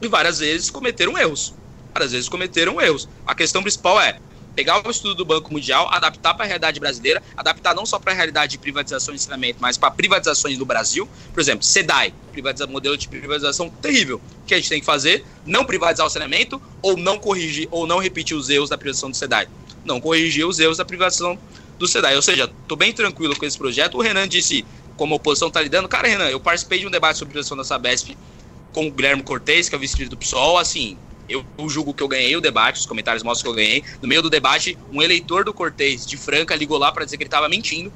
S3: e várias vezes cometeram erros. Várias vezes cometeram erros. A questão principal é pegar o estudo do Banco Mundial, adaptar para a realidade brasileira, adaptar não só para a realidade de privatização e saneamento, mas para privatizações no Brasil. Por exemplo, SEDAI, privatiza, modelo de privatização terrível. O que a gente tem que fazer? Não privatizar o saneamento ou não corrigir ou não repetir os erros da privatização do SEDAI. Não corrigir os erros da privatização do SEDAI. Ou seja, estou bem tranquilo com esse projeto. O Renan disse, como a oposição está lidando, cara, Renan, eu participei de um debate sobre a privatização da Sabesp com o Guilherme Cortez, que é o vice-líder do PSOL, assim, eu, julgo que eu ganhei o debate, os comentários mostram que eu ganhei. No meio do debate, um eleitor do Cortez de Franca ligou lá para dizer que ele estava mentindo.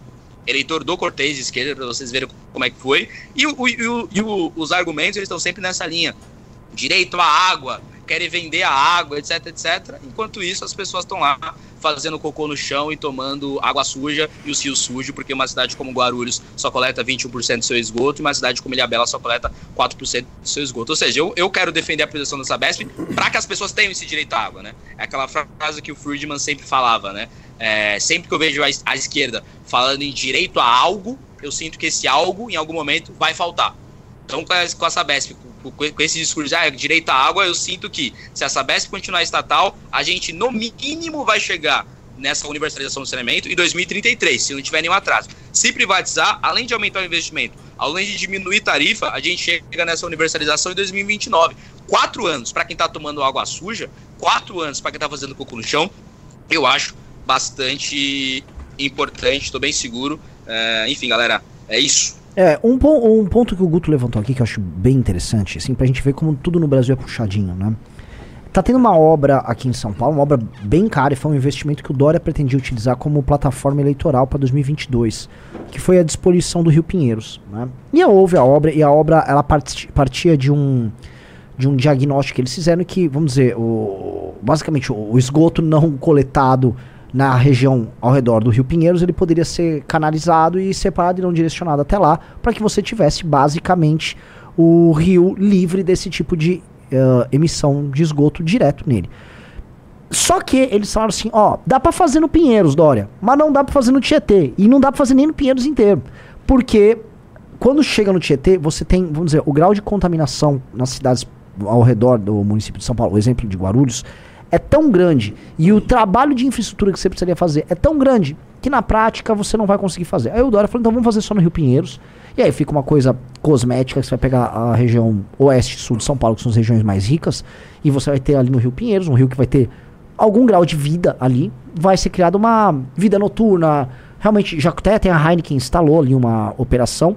S3: Eleitor do Cortez de esquerda, para vocês verem como é que foi. E, o, e, o, e o, os argumentos eles estão sempre nessa linha: direito à água, querem vender a água, etc, etc. Enquanto isso, as pessoas estão lá fazendo cocô no chão e tomando água suja e o rio sujo, porque uma cidade como Guarulhos só coleta 21% do seu esgoto e uma cidade como Ilhabela só coleta 4% do seu esgoto. Ou seja, eu, eu quero defender a posição da Sabesp para que as pessoas tenham esse direito à água, né? É aquela frase que o Friedman sempre falava, né? É, sempre que eu vejo a, a esquerda falando em direito a algo, eu sinto que esse algo, em algum momento, vai faltar. Então, com a, com com, com esse discurso de ah, direito à água, eu sinto que se a Sabesp continuar estatal, a gente, no mínimo, vai chegar nessa universalização do saneamento em 2033, se não tiver nenhum atraso. Se privatizar, além de aumentar o investimento, além de diminuir tarifa, a gente chega nessa universalização em 2029. Quatro anos para quem está tomando água suja, quatro anos para quem está fazendo cocô no chão, eu acho bastante importante, estou bem seguro. É, enfim, galera, é isso.
S2: É, um, um ponto que o Guto levantou aqui que eu acho bem interessante, assim, pra gente ver como tudo no Brasil é puxadinho, né? Tá tendo uma obra aqui em São Paulo, uma obra bem cara, e foi um investimento que o Dória pretendia utilizar como plataforma eleitoral para 2022, que foi a disposição do Rio Pinheiros, né? E houve a obra, e a obra, ela parti- partia de um de um diagnóstico que eles fizeram que, vamos dizer, o, basicamente o, o esgoto não coletado na região ao redor do Rio Pinheiros, ele poderia ser canalizado e separado e não direcionado até lá, para que você tivesse basicamente o rio livre desse tipo de eh, emissão de esgoto direto nele. Só que eles falaram assim, ó, dá pra fazer no Pinheiros, Dória, mas não dá pra fazer no Tietê. E não dá pra fazer nem no Pinheiros inteiro. Porque quando chega no Tietê, você tem, vamos dizer, o grau de contaminação nas cidades ao redor do município de São Paulo, o exemplo de Guarulhos, é tão grande e o trabalho de infraestrutura que você precisaria fazer é tão grande que na prática você não vai conseguir fazer. Aí o Dória falou, então vamos fazer só no Rio Pinheiros. E aí fica uma coisa cosmética, você vai pegar a região oeste e sul de São Paulo, que são as regiões mais ricas, e você vai ter ali no Rio Pinheiros, um rio que vai ter algum grau de vida ali, vai ser criada uma vida noturna. Realmente, já até tem a Heineken instalou ali uma operação.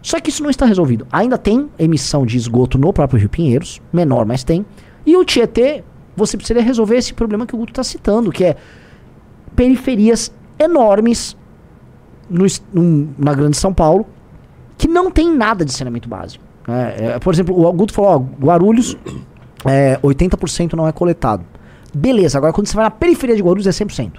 S2: Só que isso não está resolvido. Ainda tem emissão de esgoto no próprio Rio Pinheiros, menor, mas tem. E o Tietê, você precisaria resolver esse problema que o Guto está citando, que é periferias enormes no num- na Grande São Paulo, que não tem nada de saneamento básico. né? É, por exemplo, o Augusto falou, ó, Guarulhos, é, 80% não é coletado. Beleza, agora quando você vai na periferia de Guarulhos é 100%.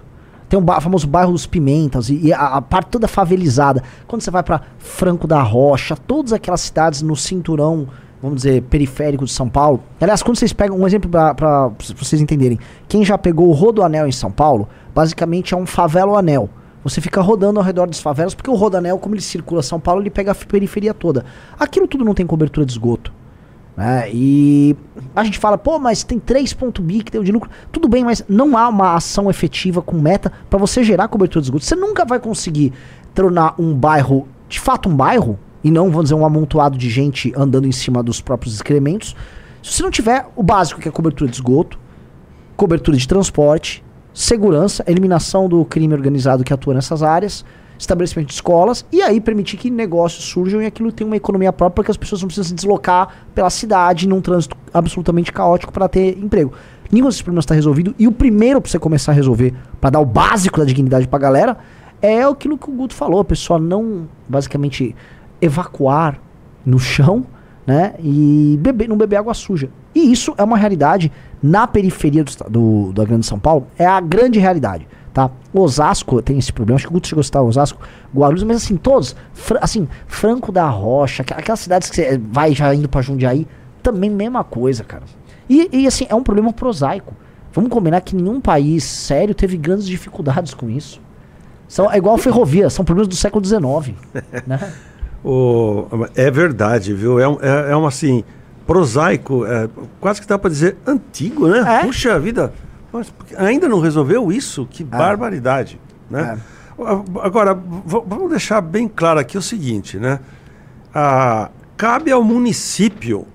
S2: Tem o famoso bairro dos Pimentas e, e a, a parte toda favelizada. Quando você vai pra Franco da Rocha, todas aquelas cidades no cinturão, vamos dizer, periférico de São Paulo. Aliás, quando vocês pegam um exemplo pra vocês entenderem. Quem já pegou o Rodoanel em São Paulo, basicamente é um favela anel. Você fica rodando ao redor das favelas, porque o Rodoanel, como ele circula São Paulo, ele pega a periferia toda. Aquilo tudo não tem cobertura de esgoto. né? E a gente fala, pô, mas tem 3 ponto bi que deu de lucro. Tudo bem, mas não há uma ação efetiva com meta para você gerar cobertura de esgoto. Você nunca vai conseguir tornar um bairro, de fato, um bairro, e não, vamos dizer, um amontoado de gente andando em cima dos próprios excrementos, se você não tiver o básico, que é cobertura de esgoto, cobertura de transporte, segurança, eliminação do crime organizado que atua nessas áreas, estabelecimento de escolas e aí permitir que negócios surjam e aquilo tenha uma economia própria para que as pessoas não precisam se deslocar pela cidade num trânsito absolutamente caótico para ter emprego. Nenhum desses problemas está resolvido e o primeiro para você começar a resolver, para dar o básico da dignidade para a galera, é aquilo que o Guto falou, a pessoa não basicamente evacuar no chão, né? E beber, não beber água suja. E isso é uma realidade na periferia do, do- da Grande São Paulo, é a grande realidade, tá? Osasco tem esse problema, acho que o Guto chegou a citar Osasco, Guarulhos, mas assim, todos, Fra- assim, Franco da Rocha, aqu- aquelas cidades que você vai já indo pra Jundiaí, também mesma coisa, cara. E, e assim, é um problema prosaico. Vamos combinar que nenhum país sério teve grandes dificuldades com isso. São, é igual ferrovia, são problemas do século XIX. né?
S5: O- é verdade, viu? É, um- é, é um assim, prosaico, é, quase que dá para dizer antigo, né?
S2: É.
S5: Puxa vida, ainda não resolveu isso? Que barbaridade, né? Agora, v- vamos deixar bem claro aqui o seguinte, né? Ah, cabe ao município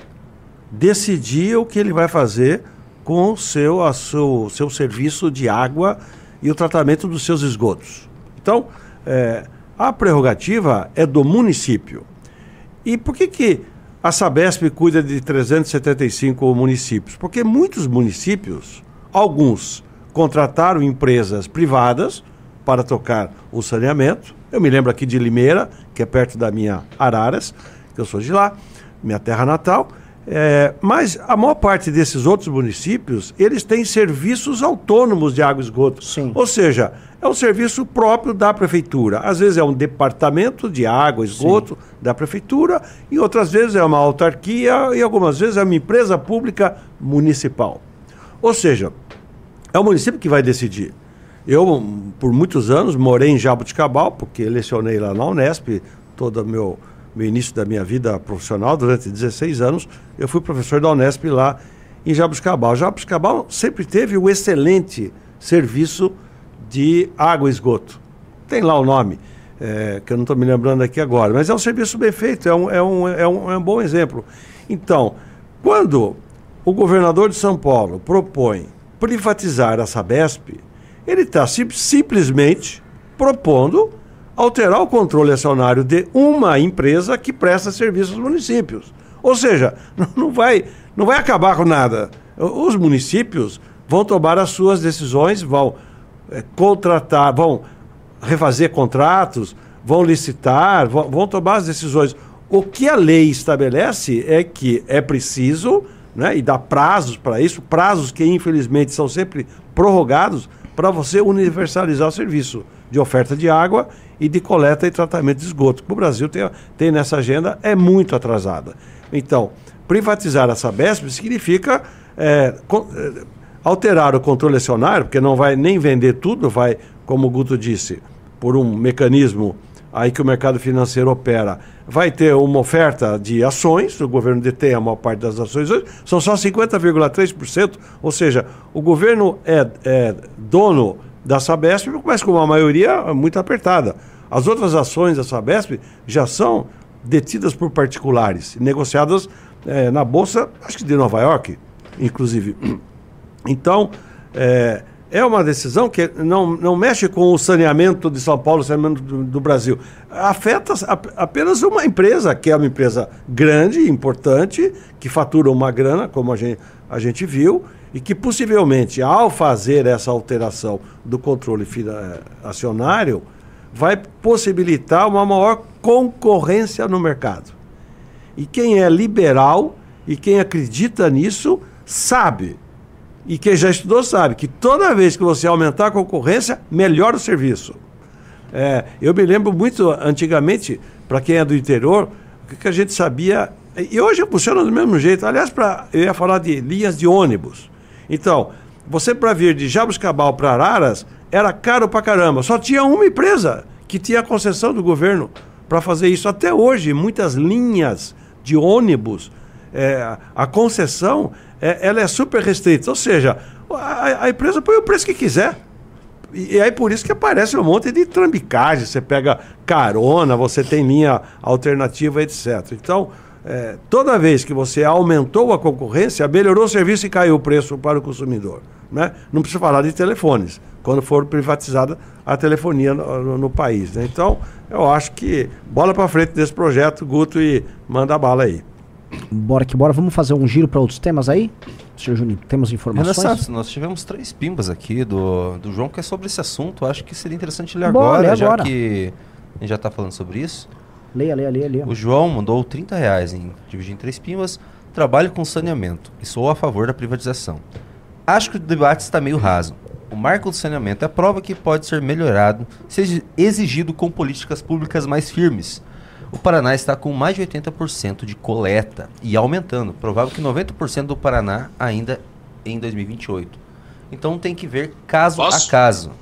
S5: decidir o que ele vai fazer com o seu, a seu, seu serviço de água e o tratamento dos seus esgotos. Então, é, a prerrogativa é do município. E por que, que a Sabesp cuida de 375 municípios? Porque muitos municípios, alguns, contrataram empresas privadas para tocar o saneamento. Eu me lembro aqui de Limeira, que é perto da minha Araras, que eu sou de lá, minha terra natal. É, mas a maior parte desses outros municípios, eles têm serviços autônomos de água e esgoto.
S2: Sim.
S5: Ou seja, é um serviço próprio da prefeitura. Às vezes é um departamento de água esgoto da prefeitura, e outras vezes é uma autarquia, e algumas vezes é uma empresa pública municipal. Ou seja, é o município que vai decidir. Eu, por muitos anos, morei em Jabuticabal, porque lecionei lá na Unesp, todo o meu, meu início da minha vida profissional, durante 16 anos, eu fui professor da Unesp lá em Jabuticabal. Jabuticabal sempre teve o excelente serviço de água e esgoto. Tem lá o nome, é, que eu não estou me lembrando aqui agora, mas é um serviço bem feito, é um, é um, é um, é um bom exemplo. Então, quando o governador de São Paulo propõe privatizar a Sabesp, ele está simplesmente propondo alterar o controle acionário de uma empresa que presta serviço aos municípios. Ou seja, não- vai, não vai acabar com nada. Os municípios vão tomar as suas decisões, vão contratar, vão refazer contratos, vão licitar, vão, vão tomar as decisões. O que a lei estabelece é que é preciso, né, e dá prazos para isso, prazos que infelizmente são sempre prorrogados para você universalizar o serviço de oferta de água e de coleta e tratamento de esgoto. que O Brasil tem, tem nessa agenda, é muito atrasada. Então, privatizar a Sabesp significa é, alterar o controle acionário, porque não vai nem vender tudo, vai, como o Guto disse, por um mecanismo aí que o mercado financeiro opera, vai ter uma oferta de ações, o governo detém a maior parte das ações hoje, são só 50,3%, ou seja, o governo é, é dono da Sabesp, mas com uma maioria muito apertada. As outras ações da Sabesp já são detidas por particulares, negociadas eh, na Bolsa, acho que de Nova York, inclusive. Então, é, é uma decisão que não, não mexe com o saneamento de São Paulo, o saneamento do, do Brasil. Afeta ap- apenas uma empresa, que é uma empresa grande, importante, que fatura uma grana, como a gente, a gente viu, e que possivelmente, ao fazer essa alteração do controle fina- acionário, vai possibilitar uma maior concorrência no mercado. E quem é liberal e quem acredita nisso sabe. E quem já estudou sabe que toda vez que você aumentar a concorrência, melhora o serviço. É, eu me lembro muito antigamente, para quem é do interior, o que, a gente sabia. E hoje funciona do mesmo jeito. Aliás, pra, eu ia falar de linhas de ônibus. Então, você para vir de Jabuticabal para Araras era caro pra caramba. Só tinha uma empresa que tinha concessão do governo para fazer isso. Até hoje, muitas linhas de ônibus, é, a concessão é, ela é super restrita. Ou seja, a, a empresa põe o preço que quiser. E, e aí por isso que aparece um monte de trambicagem. Você pega carona, você tem linha alternativa, etc. Então, é, toda vez que você aumentou a concorrência, melhorou o serviço e caiu o preço para o consumidor. Né? Não precisa falar de telefones, quando for privatizada a telefonia no, no, no país. Né? Então, eu acho que bola para frente desse projeto, Guto, e manda bala aí.
S2: Bora que bora. Vamos fazer um giro para outros temas aí? Senhor Juninho, temos
S1: Renan
S2: informações?
S1: Santos, nós tivemos três pimbas aqui do, do João que é sobre esse assunto. Acho que seria interessante ler
S2: Bora,
S1: agora,
S2: lê
S1: já
S2: agora.
S1: que a gente já está falando sobre isso.
S2: Leia, leia, leia, leia.
S1: O João mandou 30 reais em dividir em três pimbas. Trabalho com saneamento e sou a favor da privatização. Acho que o debate está meio raso. O marco do saneamento é a prova que pode ser melhorado, seja exigido com políticas públicas mais firmes. O Paraná está com mais de 80% de coleta e aumentando. Provável que 90% do Paraná ainda em 2028. Então tem que ver caso
S3: Posso?
S1: a caso.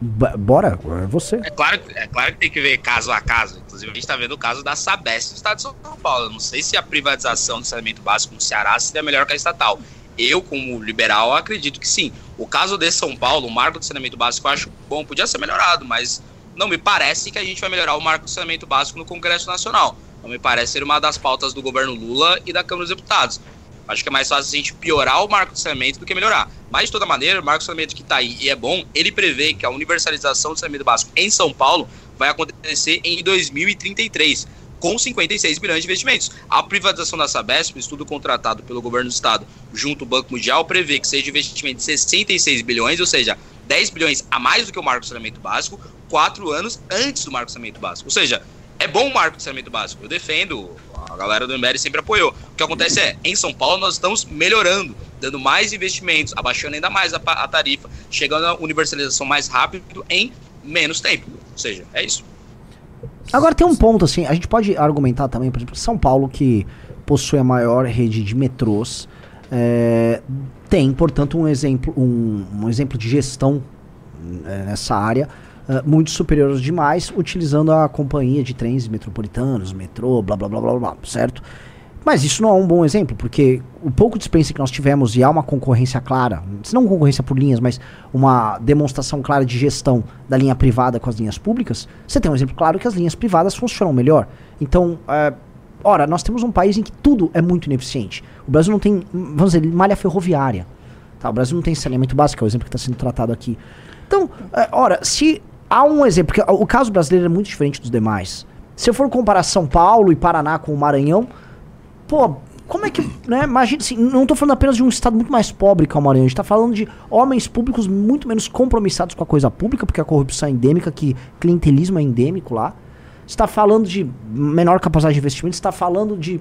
S2: B- bora, é você.
S3: É claro, que- é claro que tem que ver caso a caso. Inclusive, a gente está vendo o caso da Sabesp no estado de São Paulo. Eu não sei se a privatização do saneamento básico no Ceará seria melhor que a estatal. Eu, como liberal, acredito que sim. O caso de São Paulo, o marco do saneamento básico, eu acho bom, podia ser melhorado, mas não me parece que a gente vai melhorar o marco do saneamento básico no Congresso Nacional. Não me parece ser uma das pautas do governo Lula e da Câmara dos Deputados. Acho que é mais fácil a gente piorar o marco do saneamento do que melhorar. Mas, de toda maneira, o marco do saneamento que está aí e é bom, ele prevê que a universalização do saneamento básico em São Paulo vai acontecer em 2033, com 56 bilhões de investimentos. A privatização da Sabesp, estudo contratado pelo governo do estado junto ao Banco Mundial, prevê que seja investimento de 66 bilhões, ou seja, 10 bilhões a mais do que o marco do saneamento básico, quatro anos antes do marco do saneamento básico. Ou seja, é bom o marco do saneamento básico. Eu defendo, a galera do MBL sempre apoiou. O que acontece é, em São Paulo nós estamos melhorando, dando mais investimentos, abaixando ainda mais a, a tarifa, chegando à universalização mais rápido em menos tempo. Ou seja, é isso.
S2: Agora tem um ponto, assim, a gente pode argumentar também, por exemplo, São Paulo, que possui a maior rede de metrôs, é, tem, portanto, um exemplo, um, um exemplo de gestão é, nessa área é, muito superior aos demais, utilizando a companhia de trens metropolitanos, metrô, blá blá blá blá blá, certo? Mas isso não é um bom exemplo, porque o pouco dispensa que nós tivemos e há uma concorrência clara, se não concorrência por linhas, mas uma demonstração clara de gestão da linha privada com as linhas públicas, você tem um exemplo claro que as linhas privadas funcionam melhor. Então, é, ora, nós temos um país em que tudo é muito ineficiente. O Brasil não tem, vamos dizer, malha ferroviária. Tá? O Brasil não tem saneamento básico, é o exemplo que está sendo tratado aqui. Então, é, ora, se há um exemplo, porque o caso brasileiro é muito diferente dos demais. Se eu for comparar São Paulo e Paraná com o Maranhão, pô, como é que, né, imagina assim, não tô falando apenas de um estado muito mais pobre que o Maranhão, a gente tá falando de homens públicos muito menos compromissados com a coisa pública, porque a corrupção é endêmica, que clientelismo é endêmico lá. Você tá falando de menor capacidade de investimento, você tá falando de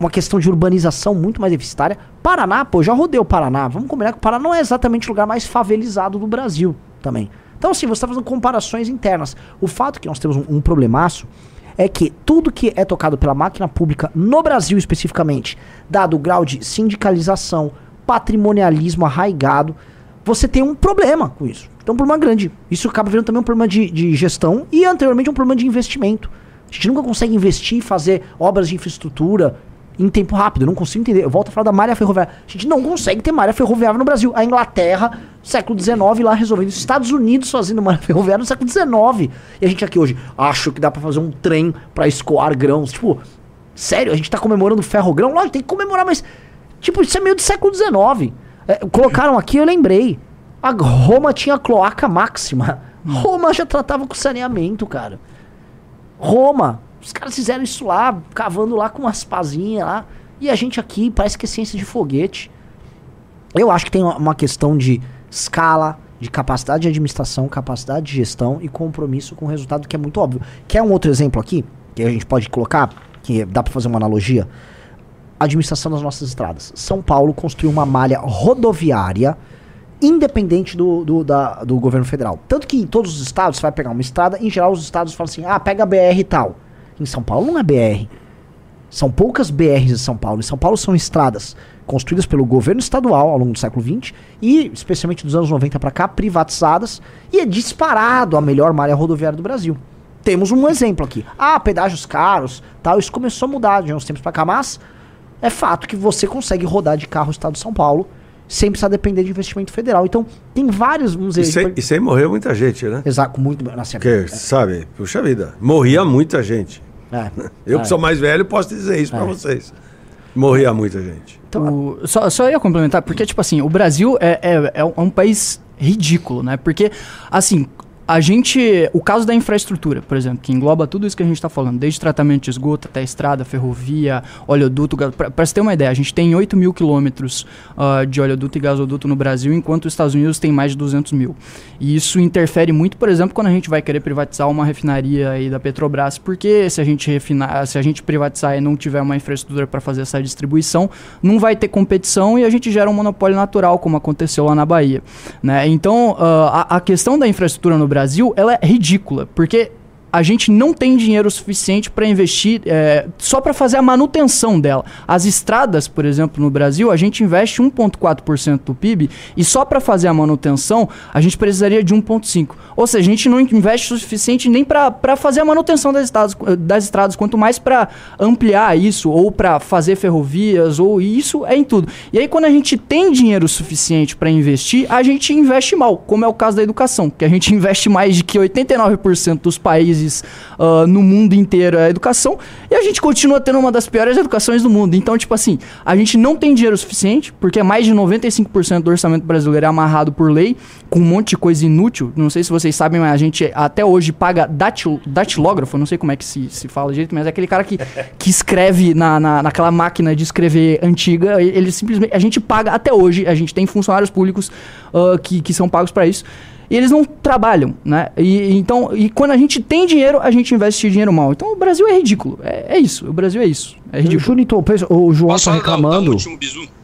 S2: uma questão de urbanização muito mais deficitária. Paraná, pô, já rodei o Paraná. Vamos combinar que o Paraná não é exatamente o lugar mais favelizado do Brasil também. Então, assim, você está fazendo comparações internas. O fato que nós temos um, um problemaço é que tudo que é tocado pela máquina pública no Brasil especificamente, dado o grau de sindicalização, patrimonialismo arraigado, você tem um problema com isso. Então, um problema grande. Isso acaba virando também um problema de, de gestão e anteriormente um problema de investimento. A gente nunca consegue investir fazer obras de infraestrutura em tempo rápido. Eu não consigo entender. Eu volto a falar da malha ferroviária. A gente não consegue ter malha ferroviária no Brasil. A Inglaterra, século XIX, lá resolvendo. Os Estados Unidos fazendo malha ferroviária no século XIX. E a gente aqui hoje, acho que dá pra fazer um trem pra escoar grãos. Tipo, sério, a gente tá comemorando o ferrogrão? Lógico, tem que comemorar, mas. Tipo, isso é meio do século XIX. É, colocaram aqui, eu lembrei. A Roma tinha cloaca máxima. Roma já tratava com saneamento, cara. Roma. Os caras fizeram isso lá, cavando lá com umas pazinhas lá. E a gente aqui parece que é ciência de foguete. Eu acho que tem uma- questão de escala, de capacidade de administração, capacidade de gestão e compromisso com o resultado que é muito óbvio. Quer um outro exemplo aqui, que a gente pode colocar, que dá para fazer uma analogia? Administração das nossas estradas. São Paulo construiu uma malha rodoviária independente do, do, da- do governo federal. Tanto que em todos os estados, você vai pegar uma estrada, em geral os estados falam assim, ah, pega a BR e tal. Em São Paulo não é BR. São poucas BRs em São Paulo. Em São Paulo são estradas construídas pelo governo estadual ao longo do século XX e, especialmente dos anos 90 para cá, privatizadas. E é disparado a melhor malha rodoviária do Brasil. Temos um exemplo aqui. Ah, pedágios caros, tal. Isso começou a mudar de uns tempos para cá, mas é fato que você consegue rodar de carro no estado de São Paulo sem precisar depender de investimento federal. Então, tem vários, vamos
S5: E sem, e sem morrer muita gente, né?
S2: Exato, muito... Assim,
S5: Porque, sabe, puxa vida, morria muita gente.
S2: é,
S5: Eu
S2: é.
S5: que sou mais velho posso dizer isso pra
S2: É.
S5: vocês. Morria muita gente.
S2: Então,
S6: O- só, só ia complementar, porque, tipo assim, o Brasil é, é, é é um país ridículo, né? Porque, assim, a gente. O caso da infraestrutura, por exemplo, que engloba tudo isso que a gente tá falando, desde tratamento de esgoto até estrada, ferrovia, oleoduto. pra você ter uma ideia, a gente tem 8 mil quilômetros ah, de oleoduto e gasoduto no Brasil, enquanto os Estados Unidos tem mais de 200 mil. E isso interfere muito, por exemplo, quando a gente vai querer privatizar uma refinaria aí da Petrobras, porque se a gente refinar, se a gente privatizar e não tiver uma infraestrutura para fazer essa distribuição, não vai ter competição e a gente gera um monopólio natural, como aconteceu lá na Bahia. Né? Então, ah, a, a questão da infraestrutura no Brasil ela é ridícula, porque a gente não tem dinheiro suficiente para investir é, só para fazer a manutenção dela. As estradas, por exemplo, no Brasil, a gente investe 1,4% do PIB e só para fazer a manutenção a gente precisaria de 1,5%. Ou seja, a gente não investe o suficiente nem para fazer a manutenção das estradas, das estradas quanto mais para ampliar isso ou para fazer ferrovias ou isso é em tudo. E aí quando a gente tem dinheiro suficiente para investir, a gente investe mal, como é o caso da educação, que a gente investe mais de que 89% dos países ah, no mundo inteiro é educação e a gente continua tendo uma das piores educações do mundo. Então, tipo assim, a gente não tem dinheiro suficiente, porque mais de 95% do orçamento brasileiro é amarrado por lei, com um monte de coisa inútil. Não sei se vocês sabem, mas a gente até hoje paga datil, datilógrafo, não sei como é que se, se fala direito, mas é aquele cara que, que escreve na, na, naquela máquina de escrever antiga, ele simplesmente. A gente paga até hoje, a gente tem funcionários públicos ah, que, que são pagos para isso. E eles não trabalham, né? E, então, e quando a gente tem dinheiro, a gente investe dinheiro mal. Então o Brasil é ridículo. É, é isso. O Brasil é isso. É
S2: o
S6: ridículo.
S2: Junito, o João
S3: Posso
S2: tá
S3: dar um
S2: reclamando.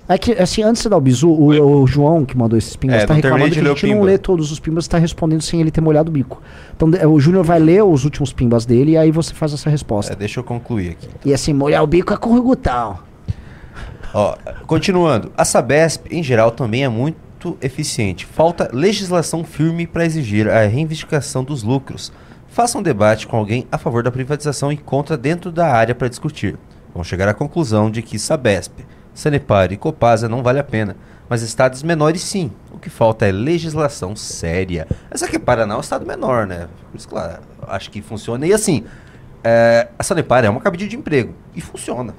S2: É que, assim, antes de você dar o bizu, o, o João que mandou esses pimbas
S1: É,
S2: tá
S1: não terminei
S2: reclamando que a gente não
S1: pimba.
S2: lê todos os pimbas e tá respondendo sem ele ter molhado o bico. Então o Júnior vai ler os últimos pimbas dele e aí você faz essa resposta.
S1: É, deixa eu concluir aqui.
S2: E assim, molhar o bico é com o Gutão.
S1: Ó, continuando, a Sabesp em geral também é muito eficiente. Falta legislação firme para exigir a reivindicação dos lucros. Faça um debate com alguém a favor da privatização e contra dentro da área para discutir. Vão chegar à conclusão de que Sabesp, Sanepar e Copasa não vale a pena, mas estados menores sim. O que falta é legislação séria. Essa aqui é Paraná é um estado menor, né? Por isso, claro, acho que funciona. E assim, é, a Sanepar é uma cabide de emprego e funciona.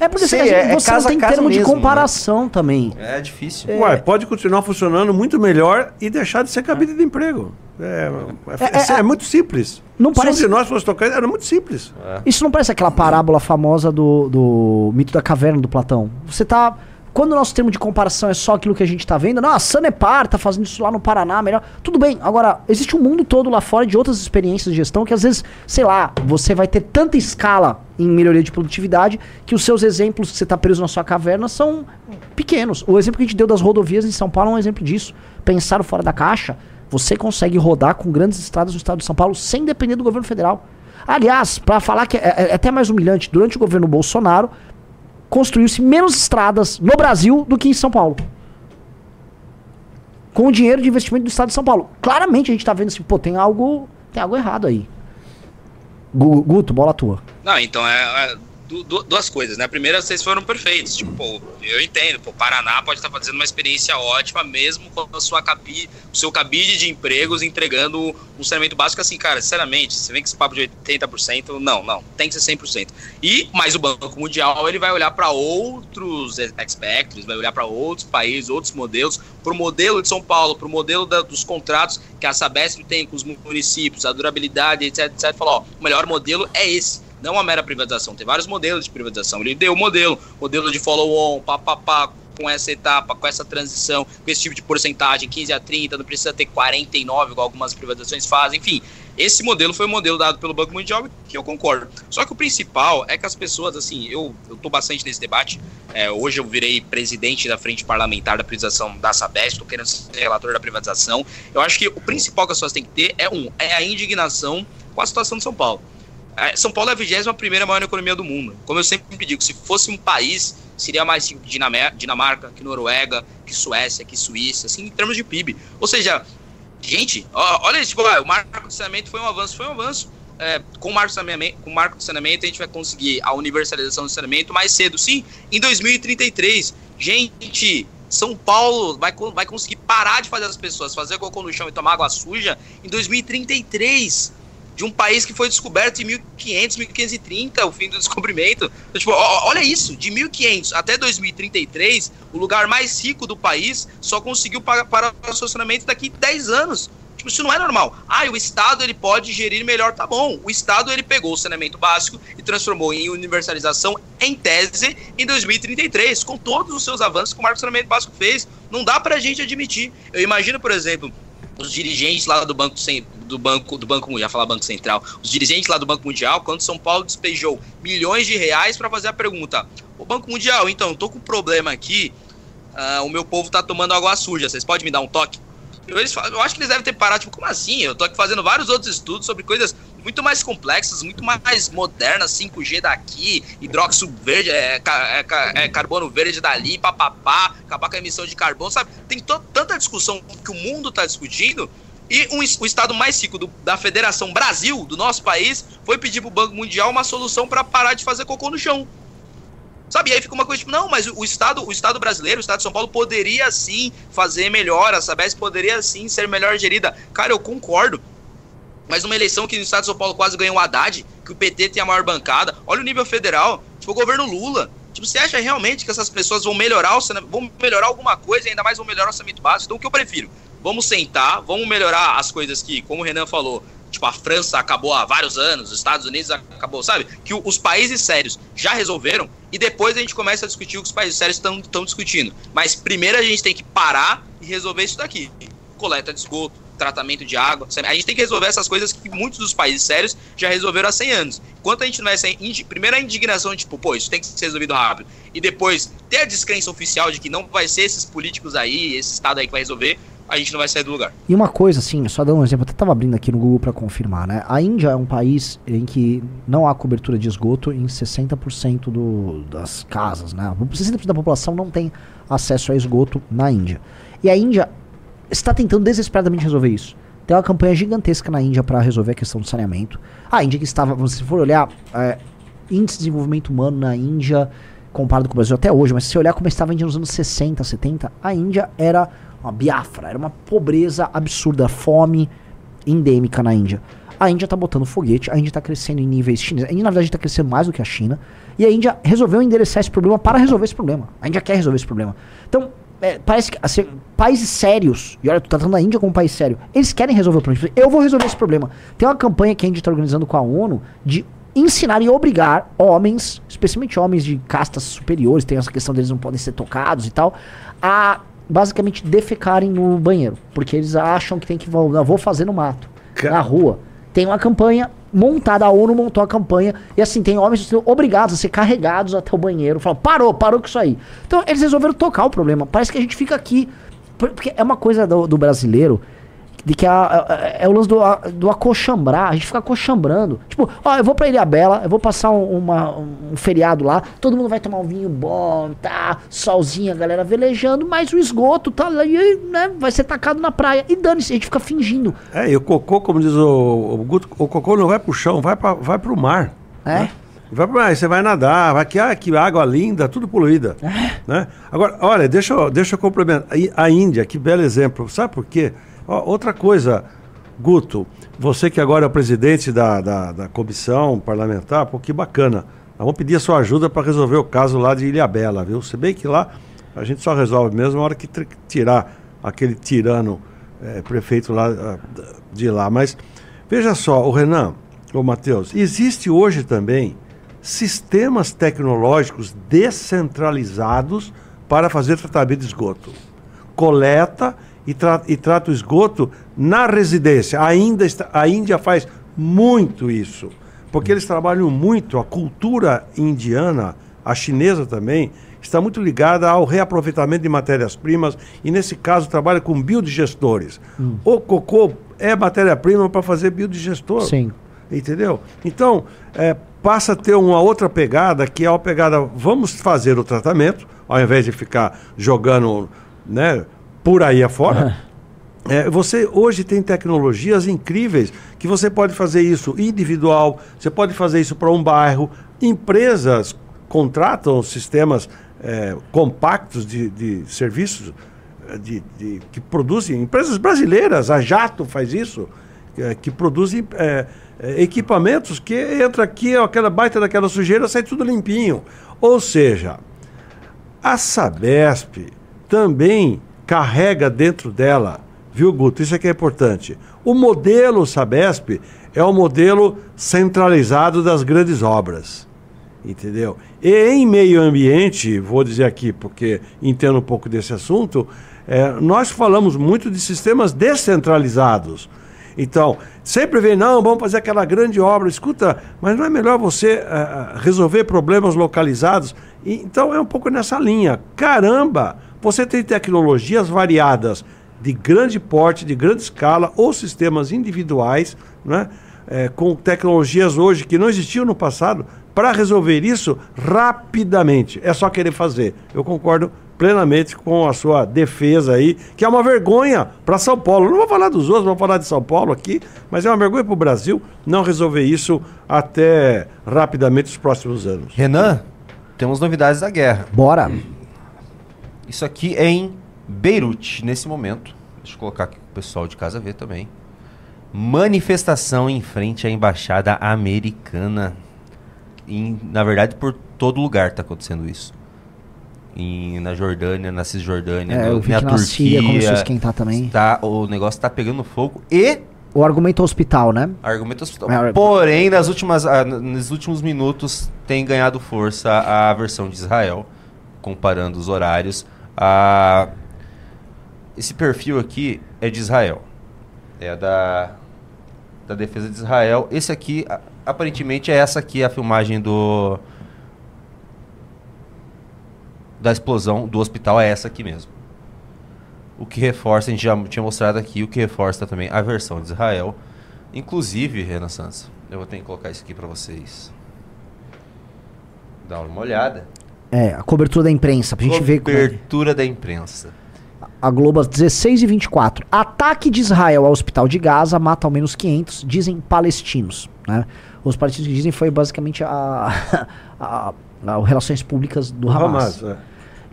S2: É porque assim,
S1: é- é
S2: você
S1: casa
S2: não tem
S1: casa
S2: termo de
S1: mesmo,
S2: comparação também.
S1: É difícil.
S5: Ué, pode continuar funcionando muito melhor e deixar de ser cabide de emprego. É, é,
S2: É,
S5: é
S2: é,
S5: muito simples.
S2: não
S5: Se um
S2: parece-
S5: de nós fosse tocar, era muito simples.
S2: Isso não parece aquela parábola famosa do, do mito da caverna do Platão? Você tá. Quando o nosso termo de comparação é só aquilo que a gente tá vendo, não, a Sanepar tá fazendo isso lá no Paraná, melhor. Tudo bem, agora, existe um mundo todo lá fora de outras experiências de gestão que às vezes, sei lá, você vai ter tanta escala em melhoria de produtividade que os seus exemplos que você tá preso na sua caverna são pequenos. O exemplo que a gente deu das rodovias em São Paulo é um exemplo disso. Pensaram fora da caixa, você consegue rodar com grandes estradas no estado de São Paulo sem depender do governo federal. Aliás, para falar que é, é até mais humilhante, durante o governo Bolsonaro, construiu-se menos estradas no Brasil do que em São Paulo. Com o dinheiro de investimento do estado de São Paulo. Claramente a gente tá vendo assim, pô, tem algo, tem algo errado aí. Gu- Guto, bola tua.
S3: Não, então é, é du- du- duas coisas, né? A primeira, vocês foram perfeitos. Tipo, eu entendo, pô, Paraná pode estar fazendo uma experiência ótima, mesmo com a sua cabi, o seu cabide de empregos entregando um saneamento básico assim, cara, sinceramente, você vem com esse papo de 80%, não, não, tem que ser 100%. E, mas o Banco Mundial, ele vai olhar para outros aspectos, vai olhar para outros países, outros modelos, para o modelo de São Paulo, para o modelo da- dos contratos que a Sabesp tem com os municípios, a durabilidade, etc, etc, falar, ó, o melhor modelo é esse não uma mera privatização. Tem vários modelos de privatização. Ele deu o modelo, modelo de follow-on, papapá, com essa etapa, com essa transição, com esse tipo de porcentagem, 15 a 30, não precisa ter 49, igual algumas privatizações fazem, enfim. Esse modelo foi o modelo dado pelo Banco Mundial que eu concordo. Só que o principal é que as pessoas, assim, eu, tô bastante nesse debate. É, hoje eu virei presidente da frente parlamentar da privatização da Sabesp, estou querendo ser relator da privatização. Eu acho que o principal que as pessoas têm que ter é, um, é a indignação com a situação de São Paulo. É, São Paulo é a 21 primeira maior economia do mundo. Como eu sempre digo, se fosse um país, seria mais rico que Dinamarca, que Noruega, que Suécia, que Suíça, assim, em termos de PIB. Ou seja, gente, ó, olha isso, tipo, o marco de saneamento foi um avanço, foi um avanço. É, com, o marco com o marco de saneamento, a gente vai conseguir a universalização do saneamento mais cedo, sim, em 2033. Gente, São Paulo vai, vai conseguir parar de fazer as pessoas fazer cocô no chão e tomar água suja em 2033 de um país que foi descoberto em 1500, 1530, o fim do descobrimento. Então, tipo, olha isso, de 1500 até 2033, o lugar mais rico do país só conseguiu pagar para o estacionamento daqui 10 anos. Tipo, isso não é normal. Ah, o Estado ele pode gerir melhor, tá bom. O Estado ele pegou o saneamento básico e transformou em universalização em tese em 2033, com todos os seus avanços que o marco saneamento básico fez. Não dá pra gente admitir. Eu imagino, por exemplo, os dirigentes lá do Banco do Banco do Banco Mundial, falar Banco Central, os dirigentes lá do Banco Mundial, quando São Paulo despejou milhões de reais para fazer a pergunta: "O Banco Mundial, então, tô com um problema aqui, ah, o meu povo tá tomando água suja, vocês podem me dar um toque?" Eu, eles eu acho que eles devem ter parado, tipo, como assim? Eu tô aqui fazendo vários outros estudos sobre coisas muito mais complexas, muito mais modernas, 5G daqui, hidróxido verde, é, é é carbono verde dali, papapá, acabar com a emissão de carbono, sabe? Tem tanta discussão que o mundo tá discutindo, e um o estado mais rico do- da Federação Brasil, do nosso país, foi pedir pro Banco Mundial uma solução para parar de fazer cocô no chão. Sabe, e aí fica uma coisa tipo, não, mas o estado, o estado brasileiro, o estado de São Paulo poderia sim fazer melhor, a Sabesp poderia sim ser melhor gerida. Cara, eu concordo. Mas numa eleição que no estado de São Paulo quase ganhou o Haddad, que o PT tem a maior bancada, olha o nível federal, tipo o governo Lula. Tipo, você acha realmente que essas pessoas vão melhorar o vão melhorar alguma coisa ainda mais vão melhorar o orçamento básico? Então o que eu prefiro? Vamos sentar, vamos melhorar as coisas que, como o Renan falou, tipo, a França acabou há vários anos, os Estados Unidos acabou, sabe? Que os países sérios já resolveram e depois a gente começa a discutir o que os países sérios estão discutindo. Mas primeiro a gente tem que parar e resolver isso daqui. Coleta de esgoto, tratamento de água. A gente tem que resolver essas coisas que muitos dos países sérios já resolveram há 100 anos. Enquanto a gente não ser. indi- Primeiro a indignação, tipo, pô, isso tem que ser resolvido rápido. E depois ter a descrença oficial de que não vai ser esses políticos aí, esse Estado aí que vai resolver, a gente não vai sair do lugar.
S2: E uma coisa, assim, só dar um exemplo, eu até tava abrindo aqui no Google para confirmar, né? A Índia é um país em que não há cobertura de esgoto em 60% do, das casas, né? 60% da população não tem acesso a esgoto na Índia. E a Índia está tentando desesperadamente resolver isso. Tem uma campanha gigantesca na Índia para resolver a questão do saneamento. A Índia que estava, se for olhar, é, índice de desenvolvimento humano na Índia, comparado com o Brasil até hoje, mas se você olhar como estava a Índia nos anos 60, 70, a Índia era uma biafra, era uma pobreza absurda, fome endêmica na Índia. A Índia tá botando foguete, a Índia tá crescendo em níveis chineses. A Índia, na verdade, tá crescendo mais do que a China. E a Índia resolveu endereçar esse problema para resolver esse problema. A Índia quer resolver esse problema. Então, é, parece que assim, países sérios, e olha, tu tá tratando a Índia como um país sério, eles querem resolver o problema. Eu vou resolver esse problema. Tem uma campanha que a Índia está organizando com a ONU de ensinar e obrigar homens, especialmente homens de castas superiores, tem essa questão deles não podem ser tocados e tal, a basicamente defecarem no banheiro. Porque eles acham que tem que vou, vou fazer no mato,
S5: Ca-
S2: na rua. Tem uma campanha montada, a ONU montou a campanha, e assim, tem homens sendo obrigados a ser carregados até o banheiro. Falam, parou, parou com isso aí. Então eles resolveram tocar o problema. Parece que a gente fica aqui. por- Porque é uma coisa do, do brasileiro. De que a- a- é o lance do, a- do acochambrar, a gente fica acochambrando. Tipo, ó, eu vou pra Ilha Bela, eu vou passar um, uma- um feriado lá, todo mundo vai tomar um vinho bom, tá? Solzinho, a galera velejando, mas o esgoto tá lá, e, né, vai ser tacado na praia. E dane-se, a gente fica fingindo.
S5: É, e o cocô, como diz o, o Guto, o cocô não vai pro chão, vai, pra, vai pro mar.
S2: É?
S5: né? Vai pro mar, aí você vai nadar, vai que, ah, que água linda, tudo poluída. Né? Agora, olha, deixa eu, deixa eu complementar. A Índia, que belo exemplo. Sabe por quê? Ó, outra coisa, Guto, você que agora é o presidente da, da, da comissão parlamentar, pô, que bacana. Nós vamos pedir a sua ajuda para resolver o caso lá de Ilhabela, viu? Se bem que lá a gente só resolve mesmo na hora que tirar aquele tirano eh, prefeito lá ah, de lá. Mas veja só, o Renan, o Matheus, existe hoje também sistemas tecnológicos descentralizados para fazer tratamento de esgoto. Coleta e, tra e trata o esgoto na residência. Ainda está, a Índia faz muito isso, porque eles trabalham muito, a cultura indiana, a chinesa também, está muito ligada ao reaproveitamento de matérias-primas e, nesse caso, trabalha com biodigestores. O cocô é matéria-prima para fazer biodigestor.
S2: Sim.
S5: Entendeu? Então, é, passa a ter uma outra pegada, que é a pegada, vamos fazer o tratamento, ao invés de ficar jogando né, por aí afora. É, você hoje tem tecnologias incríveis que você pode fazer isso individual, você pode fazer isso para um bairro. Empresas contratam sistemas é, compactos de, de serviços eh, de, de- que produzem, empresas brasileiras, a Jato faz isso, é, que produzem é, é, equipamentos que entra aqui, aquela baita daquela sujeira, sai tudo limpinho. Ou seja, a Sabesp também carrega dentro dela, viu, Guto? Isso aqui é importante. O modelo Sabesp é o modelo centralizado das grandes obras. Entendeu? E em meio ambiente, vou dizer aqui porque entendo um pouco desse assunto, é, nós falamos muito de sistemas descentralizados. Então, sempre vem, não, vamos fazer aquela grande obra. Escuta, mas não é melhor você ah, resolver problemas localizados? E, então, é um pouco nessa linha. Caramba, você tem tecnologias variadas de grande porte, de grande escala, ou sistemas individuais, né? É, com tecnologias hoje que não existiam no passado, para resolver isso rapidamente. É só querer fazer. Eu concordo plenamente com a sua defesa aí, que é uma vergonha para São Paulo. Não vou falar dos outros, vou falar de São Paulo aqui, mas é uma vergonha para o Brasil não resolver isso até rapidamente os próximos anos.
S1: Renan, temos novidades da guerra.
S2: Bora.
S1: Isso aqui é em Beirute, nesse momento. Deixa eu colocar aqui o pessoal de casa ver também. Manifestação em frente à embaixada americana. Em, na verdade, por todo lugar está acontecendo isso. Em, na Jordânia, na Cisjordânia,
S2: É,
S1: no-
S2: vi
S1: na
S2: na
S1: Turquia.
S2: Começou a esquentar também.
S1: Tá, o negócio está pegando fogo e
S2: O argumento hospital, né?
S1: Argumento hospital.
S2: É,
S1: Porém, nas últimas, ah, nos últimos minutos tem ganhado força a versão de Israel, comparando os horários. Ah, esse perfil aqui é de Israel. É da, da defesa de Israel. Esse aqui, aparentemente, é essa aqui a filmagem do da explosão do hospital é essa aqui mesmo. O que reforça, a gente já tinha mostrado aqui, o que reforça também a versão de Israel. Inclusive, Renan Santos, eu vou ter que colocar isso aqui pra vocês. Dar uma olhada.
S2: É, a cobertura da imprensa, pra gente ver é que-
S1: Cobertura da imprensa.
S2: A Globo às 16 e 24. Ataque de Israel ao hospital de Gaza mata ao menos 500, dizem palestinos. Né? Os palestinos que dizem foi basicamente a, a, a- o Relações Públicas do Hamas.
S5: é.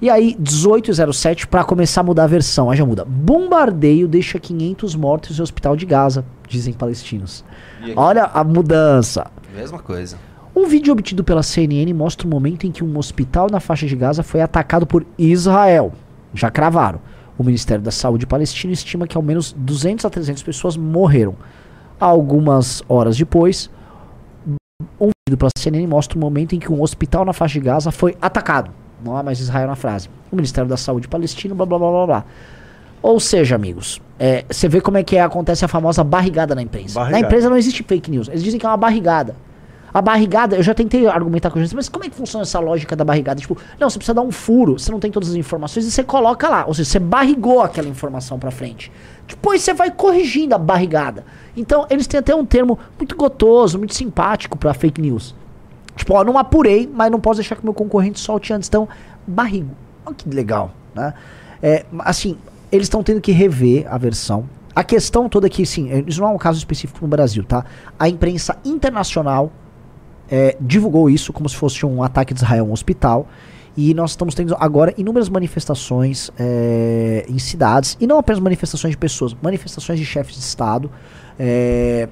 S2: E aí, 1807, pra começar a mudar a versão, aí já muda. Bombardeio deixa 500 mortos no hospital de Gaza, dizem palestinos. Olha a mudança.
S1: Mesma coisa.
S2: Um vídeo obtido pela CNN mostra o momento em que um hospital na faixa de Gaza foi atacado por Israel. Já cravaram. O Ministério da Saúde palestino estima que ao menos 200 a 300 pessoas morreram. Algumas horas depois, um vídeo pela CNN mostra o momento em que um hospital na faixa de Gaza foi atacado. Não há mais Israel na frase. O Ministério da Saúde palestino, blá blá blá blá blá. Ou seja, amigos, é, você vê como é que é- acontece a famosa barrigada na imprensa.
S5: Barrigada.
S2: Na imprensa não existe fake news. Eles dizem que é uma barrigada. A barrigada, eu já tentei argumentar com a gente, mas como é que funciona essa lógica da barrigada? Tipo, não, você precisa dar um furo, você não tem todas as informações e você coloca lá. Ou seja, você barrigou aquela informação pra frente. Depois você vai corrigindo a barrigada. Então, eles têm até um termo muito gotoso, muito simpático pra fake news. Tipo, ó, não apurei, mas não posso deixar que meu concorrente solte antes. Então, barrigo. Olha que legal, né? É, assim, eles estão tendo que rever a versão. A questão toda é que, sim, é, isso não é um caso específico no Brasil, tá? A imprensa internacional é, divulgou isso como se fosse um ataque de Israel a um hospital. E nós estamos tendo agora inúmeras manifestações é, em cidades, e não apenas manifestações de pessoas, manifestações de chefes de Estado é,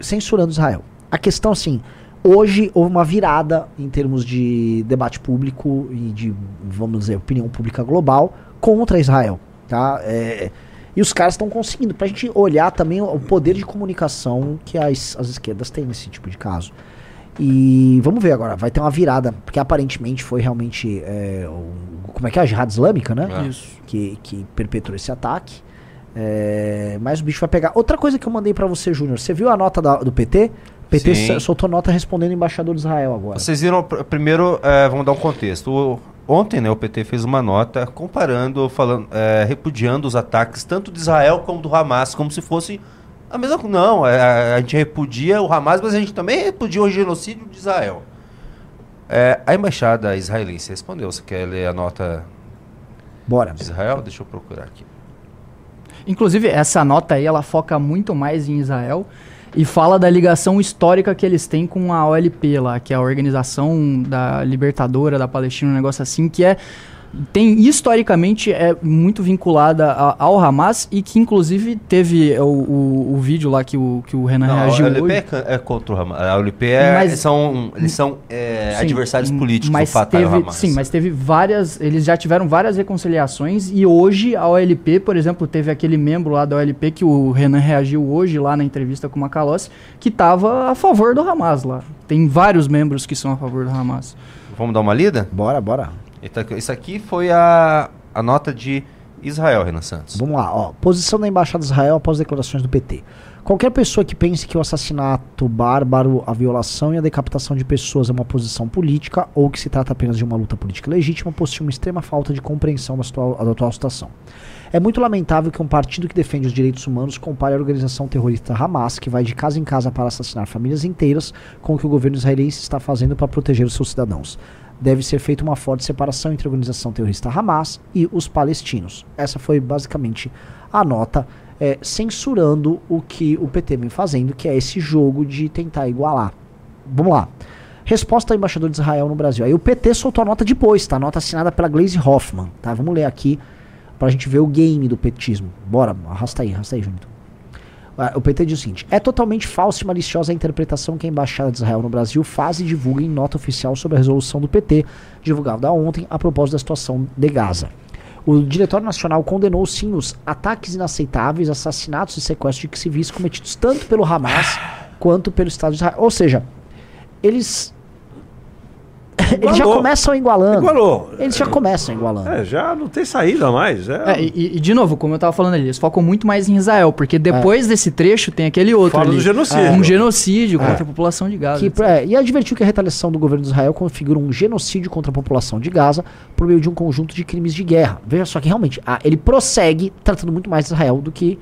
S2: censurando Israel. A questão, assim, hoje houve uma virada em termos de debate público e de, vamos dizer, opinião pública global contra Israel. Tá? É, e os caras estão conseguindo, pra gente olhar também o poder de comunicação que as, as esquerdas têm nesse tipo de caso. E vamos ver agora, vai ter uma virada, porque aparentemente foi realmente. é, o- como é que é? A Jihad Islâmica, né?
S1: É.
S6: Isso.
S2: Que, que perpetrou esse ataque. É, mas o bicho vai pegar. Outra coisa que eu mandei pra você, Júnior, você viu a nota da- do PT? PT
S1: Sim.
S2: sol- soltou nota respondendo o embaixador de Israel agora.
S1: Vocês viram, pr- primeiro, é, vamos dar um contexto. O- ontem, né, o PT fez uma nota comparando, falando, é, repudiando os ataques tanto de Israel como do Hamas, como se fosse a mesma coisa. Não, é, a, a gente repudia o Hamas, mas a gente também repudia o genocídio de Israel. É, a embaixada israelense respondeu. Você quer ler a nota
S2: Bora.
S1: de Israel? Deixa eu procurar aqui.
S6: Inclusive, essa nota aí, ela foca muito mais em Israel e fala da ligação histórica que eles têm com a OLP lá, que é a Organização da Libertadora da Palestina, um negócio assim, que é tem historicamente é muito vinculada a- ao Hamas e que inclusive teve o, o, o vídeo lá que o, que o Renan
S1: Não, a
S6: reagiu
S1: OLP
S6: hoje.
S1: é, é contra o Hamas. A OLP é,
S6: Mas-
S1: são, eles são é,
S6: Sim,
S1: adversários políticos
S6: mas teve,
S1: Hamas.
S6: Sim, mas teve várias. Eles já tiveram várias reconciliações e hoje a OLP, por exemplo, teve aquele membro lá da OLP que o Renan reagiu hoje lá na entrevista com o Macalossi, que estava a favor do Hamas lá. Tem vários membros que são a favor do Hamas.
S1: Vamos dar uma lida?
S2: Bora, bora.
S1: Então, Isso aqui foi a, a nota de Israel, Renan Santos.
S2: Vamos lá, ó. Posição da Embaixada de Israel após declarações do PT. Qualquer pessoa que pense que o assassinato bárbaro, a violação e a decapitação de pessoas é uma posição política ou que se trata apenas de uma luta política legítima possui uma extrema falta de compreensão da, situa- da atual situação. É muito lamentável que um partido que defende os direitos humanos compare a organização terrorista Hamas, que vai de casa em casa para assassinar famílias inteiras, com o que o governo israelense está fazendo para proteger os seus cidadãos. Deve ser feita uma forte separação entre a organização terrorista Hamas e os palestinos. Essa foi basicamente a nota é, censurando o que o PT vem fazendo, que é esse jogo de tentar igualar. Vamos lá. Resposta ao embaixador de Israel no Brasil. Aí o PT soltou a nota depois, tá? A nota assinada pela Glaze Hoffman, tá? Vamos ler aqui pra gente ver o game do petismo. Bora, arrasta aí, arrasta aí, junto. Ah, O PT diz o seguinte: é totalmente falsa e maliciosa a interpretação que a Embaixada de Israel no Brasil faz e divulga em nota oficial sobre a resolução do PT, divulgada ontem a propósito da situação de Gaza. O Diretório Nacional condenou sim os ataques inaceitáveis, assassinatos e sequestros de civis cometidos tanto pelo Hamas quanto pelo Estado de Israel. Ou seja, eles. Eles já começam igualando.
S5: Igualou.
S2: Eles já começam igualando.
S5: É, já não tem saída mais. É,
S6: É, e, e, de novo, como eu tava falando ali, eles focam muito mais em Israel, porque depois desse trecho tem aquele outro
S5: Fala
S6: ali.
S5: do genocídio.
S6: Um genocídio
S2: É.
S6: contra a população de Gaza.
S2: Que, é, e advertiu que a retaliação do governo de Israel configura um genocídio contra a população de Gaza por meio de um conjunto de crimes de guerra. Veja só que realmente ah, ele prossegue tratando muito mais Israel do que,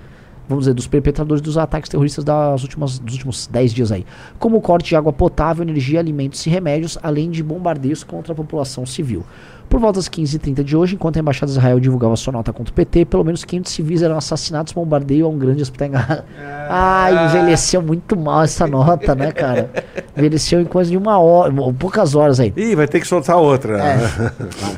S2: vamos dizer, dos perpetradores dos ataques terroristas das últimas, dos últimos 10 dias aí. Como o corte de água potável, energia, alimentos e remédios, além de bombardeios contra a população civil. Por volta das 15h30 de hoje, enquanto a Embaixada de Israel divulgava sua nota contra o PT, pelo menos 500 civis eram assassinados bombardeio a um grande hospital em Gaza. Ah, envelheceu muito mal essa nota, né, cara? Envelheceu em coisa de uma hora, poucas horas aí.
S5: Ih, vai ter que soltar outra.
S2: É.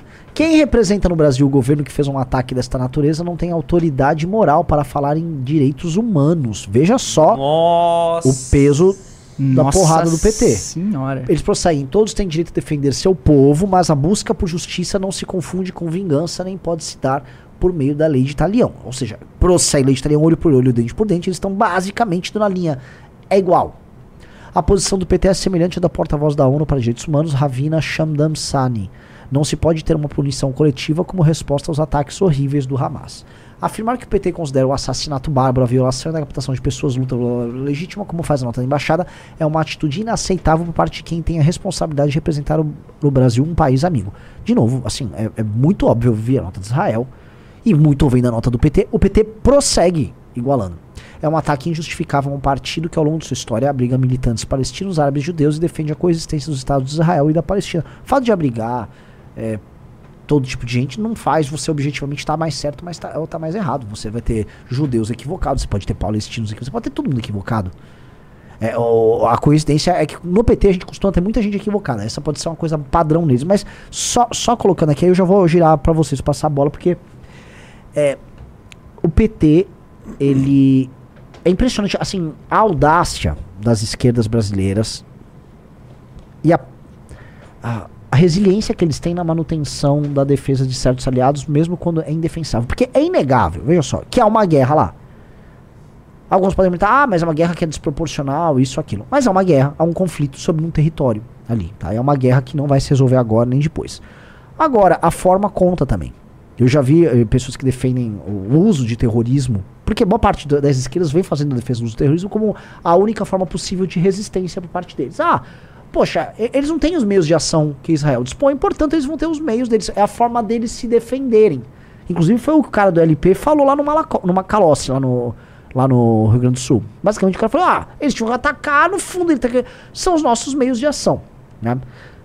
S2: Quem representa no Brasil o governo que fez um ataque desta natureza não tem autoridade moral para falar em direitos humanos. Veja só
S1: Nossa.
S2: o peso da
S6: Nossa
S2: porrada do PT.
S6: Senhora.
S2: Eles prosseguem, todos têm direito a defender seu povo, mas a busca por justiça não se confunde com vingança, nem pode se dar por meio da lei de Italião. Ou seja, prossegue lei de Italião, olho por olho, dente por dente, eles estão basicamente na linha. É igual. A posição do PT é semelhante à da porta-voz da ONU para Direitos Humanos, Ravina Shamdamsani. Não se pode ter uma punição coletiva como resposta aos ataques horríveis do Hamas. Afirmar que o PT considera o assassinato bárbaro, a violação e a decapitação de pessoas luta legítima, como faz a nota da embaixada, é uma atitude inaceitável por parte de quem tem a responsabilidade de representar o, o Brasil, um país amigo. De novo, assim, é, é muito óbvio ouvir a nota de Israel e muito ouvindo a nota do PT, o PT prossegue igualando. É um ataque injustificável a um partido que ao longo de sua história abriga militantes palestinos, árabes e judeus e defende a coexistência dos Estados de Israel e da Palestina. Fato de abrigar é, todo tipo de gente não faz você objetivamente estar mais certo mas tá, ou estar mais errado. Você vai ter judeus equivocados, você pode ter palestinos equivocados, você pode ter todo mundo equivocado. É, o- a coincidência é que no PT a gente costuma ter muita gente equivocada. Essa pode ser uma coisa padrão neles. Mas só, só colocando aqui, aí eu já vou girar pra vocês, passar a bola, porque é, o PT, ele. É impressionante, assim, a audácia das esquerdas brasileiras e a, a, a resiliência que eles têm na manutenção da defesa de certos aliados, mesmo quando é indefensável. Porque é inegável, veja só, que há uma guerra lá. Alguns podem perguntar, ah, mas é uma guerra que é desproporcional, isso, aquilo. Mas é uma guerra, há um conflito sobre um território ali, tá? É uma guerra que não vai se resolver agora nem depois. Agora, a forma conta também. Eu já vi eh, pessoas que defendem o uso de terrorismo, porque boa parte da- das esquerdas vem fazendo a defesa do terrorismo como a única forma possível de resistência por parte deles. Ah, poxa, eles não têm os meios de ação que Israel dispõe, portanto eles vão ter os meios deles. É a forma deles se defenderem. Inclusive foi o cara do LP falou lá no, Malaco, no Macalossi, lá no, lá no Rio Grande do Sul. Basicamente o cara falou, ah, eles tinham que atacar, no fundo ele tá são os nossos meios de ação, né?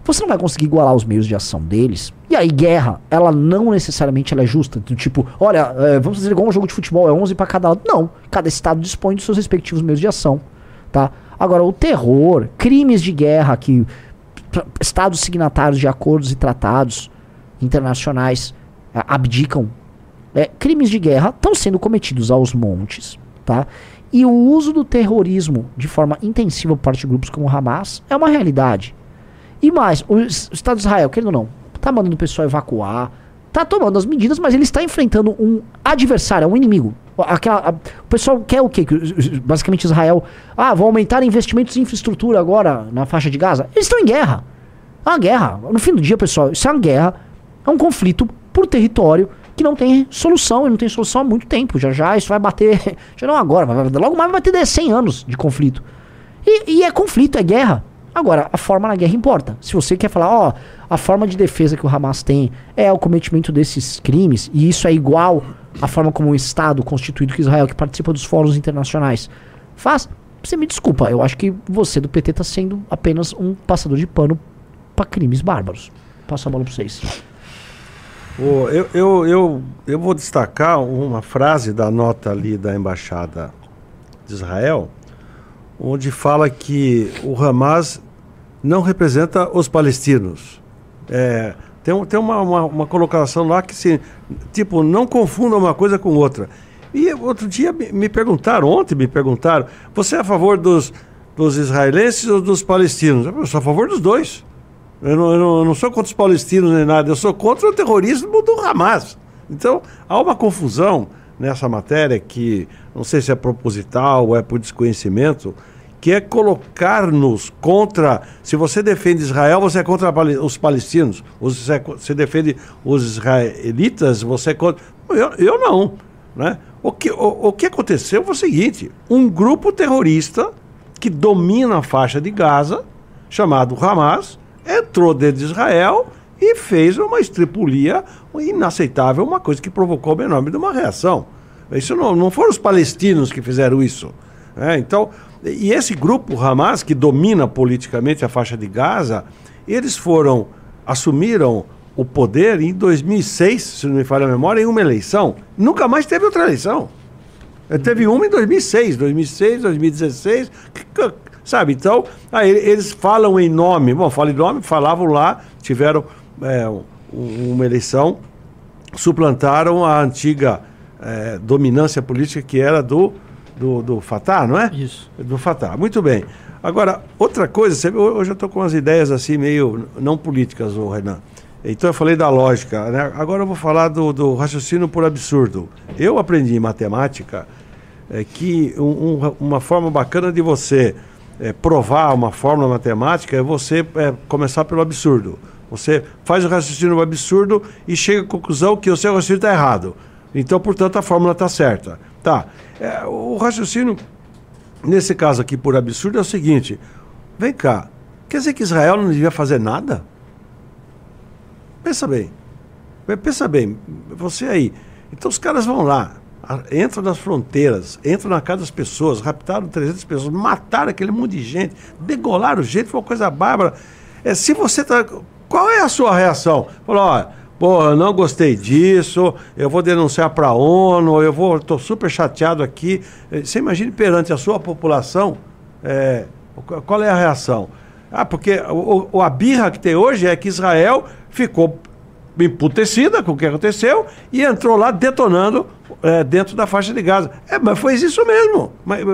S2: Você não vai conseguir igualar os meios de ação deles. E aí, guerra, ela não necessariamente ela é justa. Tipo, olha, é, vamos fazer igual um jogo de futebol, é 11 pra cada lado. Não. Cada estado dispõe dos seus respectivos meios de ação. Tá? Agora, o terror, crimes de guerra que estados signatários de acordos e tratados internacionais é, abdicam. É, crimes de guerra estão sendo cometidos aos montes. Tá? E o uso do terrorismo de forma intensiva por parte de grupos como o Hamas é uma realidade. E mais, o es- o Estado de Israel, querendo ou não, tá mandando o pessoal evacuar, tá tomando as medidas, mas ele está enfrentando um adversário, um inimigo. Aquela, a- o pessoal quer o quê? Basicamente Israel, ah, vão aumentar investimentos em infraestrutura agora na faixa de Gaza. Eles estão em guerra. É uma guerra. No fim do dia, pessoal, isso é uma guerra, é um conflito por território que não tem solução, e não tem solução há muito tempo. Já já isso vai bater, já não agora, vai- logo mais vai 10, 100 anos de conflito. E, e é conflito, é guerra. Agora, a forma na guerra importa. Se você quer falar, ó, a forma de defesa que o Hamas tem é o cometimento desses crimes, e isso é igual à forma como um Estado constituído que Israel, que participa dos fóruns internacionais, faz, você me desculpa, eu acho que você do PT tá sendo apenas um passador de pano para crimes bárbaros. Passo a bola pra vocês.
S5: Ô, eu, eu, eu, eu vou destacar uma frase da nota ali da Embaixada de Israel, onde fala que o Hamas não representa os palestinos. É, tem tem uma, uma, uma colocação lá que se, tipo, não confunda uma coisa com outra. E outro dia me, me perguntaram, ontem me perguntaram, você é a favor dos, dos israelenses ou dos palestinos? Eu sou a favor dos dois. Eu não, eu não- eu não sou contra os palestinos nem nada, eu sou contra o terrorismo do Hamas. Então, há uma confusão nessa matéria que, não sei se é proposital ou é por desconhecimento, que é colocar-nos contra. Se você defende Israel, você é contra os palestinos. Você, é você defende os israelitas, você é contra. Eu, eu não. Né? O, que, o, o que aconteceu foi o seguinte: um grupo terrorista que domina a faixa de Gaza, chamado Hamas, entrou dentro de Israel e fez uma estripulia inaceitável, uma coisa que provocou uma enorme de uma reação. Isso não, não foram os palestinos que fizeram isso. né? então, e esse grupo Hamas, que domina politicamente a faixa de Gaza, eles foram, assumiram o poder em 2006, se não me falha a memória, em uma eleição. Nunca mais teve outra eleição. Eh, Teve uma em 2006, 2006, 2016, que- que- sabe? Então, aí eles falam em nome, bom, falam em nome, falavam lá, tiveram é, um- uma eleição, suplantaram a antiga eh, dominância política que era do, do, do Fatah, não é?
S6: Isso.
S5: Do Fatah. Muito bem. Agora, outra coisa, você, hoje eu estou com umas ideias assim meio não políticas, ô Renan. Então eu falei da lógica, né? Agora eu vou falar do, do raciocínio por absurdo. Eu aprendi em matemática é, que um- um- uma forma bacana de você é, provar uma fórmula matemática é você é, começar pelo absurdo. Você faz o raciocínio absurdo e chega à conclusão que o seu raciocínio está errado. Então, portanto, a fórmula está certa. Tá. É, o raciocínio Nesse caso aqui, por absurdo, é o seguinte: vem cá, quer dizer que Israel não devia fazer nada? Pensa bem. Pe- Pensa bem, você aí. Então os caras vão lá, entram nas fronteiras, entram na casa das pessoas, raptaram 300 pessoas, mataram aquele monte de gente, degolaram gente, foi uma coisa bárbara. É, se você tá. Qual é a sua reação? Falou, ó, pô, eu não gostei disso, eu vou denunciar para a ONU, eu vou, tô super chateado aqui. Eh, Você imagine perante a sua população, é, qual é a reação? Ah, porque o, o- a birra que tem hoje é que Israel ficou emputecida com o que aconteceu e entrou lá detonando eh, dentro da faixa de Gaza. É, mas foi isso mesmo. Mas,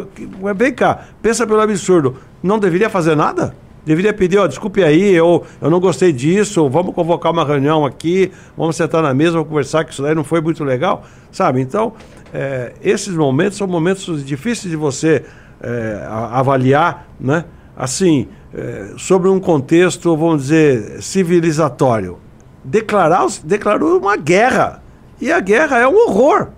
S5: mas vem cá, pensa pelo absurdo. Não deveria fazer nada? Deveria pedir, ó, desculpe aí, eu, eu não gostei disso, vamos convocar uma reunião aqui, vamos sentar na mesa, vamos conversar, que isso daí não foi muito legal, sabe? Então, é, esses momentos são momentos difíceis de você é, a- avaliar, né? Assim, é, sobre um contexto, vamos dizer, civilizatório. Declarar, declarou uma guerra. E a guerra é um horror.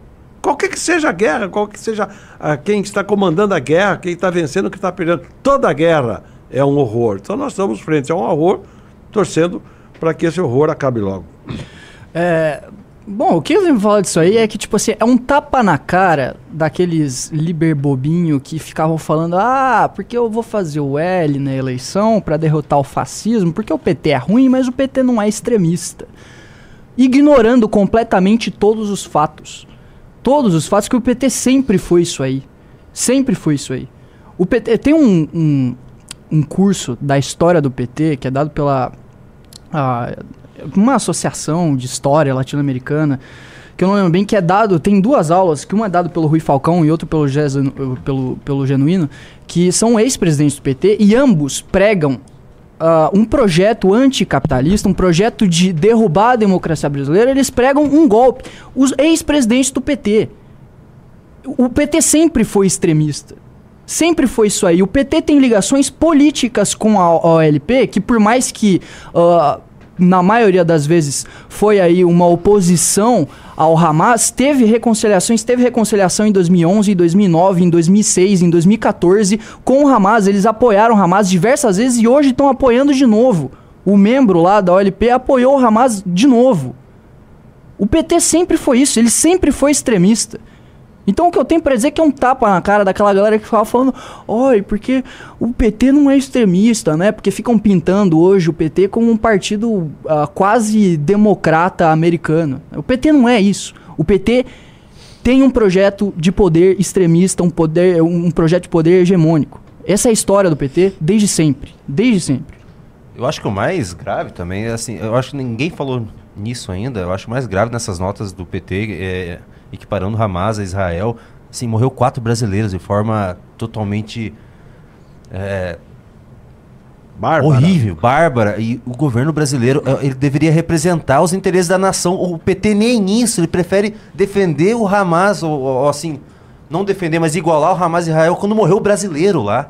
S5: Qualquer que seja a guerra, qualquer que seja ah, quem está comandando a guerra, quem está vencendo, quem está perdendo, toda a guerra é um horror. Então nós estamos frente a um horror, torcendo para que esse horror acabe logo.
S6: É, bom, o que eu me fala disso aí é que, tipo assim, é um tapa na cara daqueles liber bobinho que ficavam falando, ah, porque eu vou fazer o L na eleição pra derrotar o fascismo, porque o PT é ruim, mas o PT não é extremista. Ignorando completamente todos os fatos. Todos os fatos que o PT sempre foi isso aí. Sempre foi isso aí. O PT tem um, um, um curso da história do PT que é dado pela a- uma associação de história latino-americana que eu não lembro bem que é dado tem duas aulas que uma é dado pelo Rui Falcão e outra pelo pelo, pelo Genuíno que são ex-presidentes do PT e ambos pregam ah, um projeto anticapitalista, um projeto de derrubar a democracia brasileira, eles pregam um golpe. Os ex-presidentes do PT. O PT sempre foi extremista. Sempre foi isso aí. O PT tem ligações políticas com a OLP, que por mais que ah, na maioria das vezes foi aí uma oposição ao Hamas, teve reconciliações, teve reconciliação em 2011, em 2009, em 2006, em 2014 com o Hamas. Eles apoiaram o Hamas diversas vezes e hoje estão apoiando de novo. O membro lá da OLP apoiou o Hamas de novo. O PT sempre foi isso, ele sempre foi extremista. Então o que eu tenho pra dizer é que é um tapa na cara daquela galera que ficava falando, olha, porque o PT não é extremista, né? Porque ficam pintando hoje o PT como um partido ah, quase democrata americano. O PT não é isso. O PT tem um projeto de poder extremista, um, poder, um projeto de poder hegemônico. Essa é a história do PT desde sempre. Desde sempre.
S1: Eu acho que o mais grave também assim, eu acho que ninguém falou nisso ainda. Eu acho mais grave nessas notas do PT, é, equiparando Hamas a Israel. Assim, morreu quatro brasileiros de forma totalmente é,
S5: Bárbara.
S1: horrível, bárbara. E o governo brasileiro, eh, ele deveria representar os interesses da nação. O PT nem isso, ele prefere defender o Hamas, ou, ou, assim, não defender, mas igualar o Hamas e Israel quando morreu o brasileiro lá.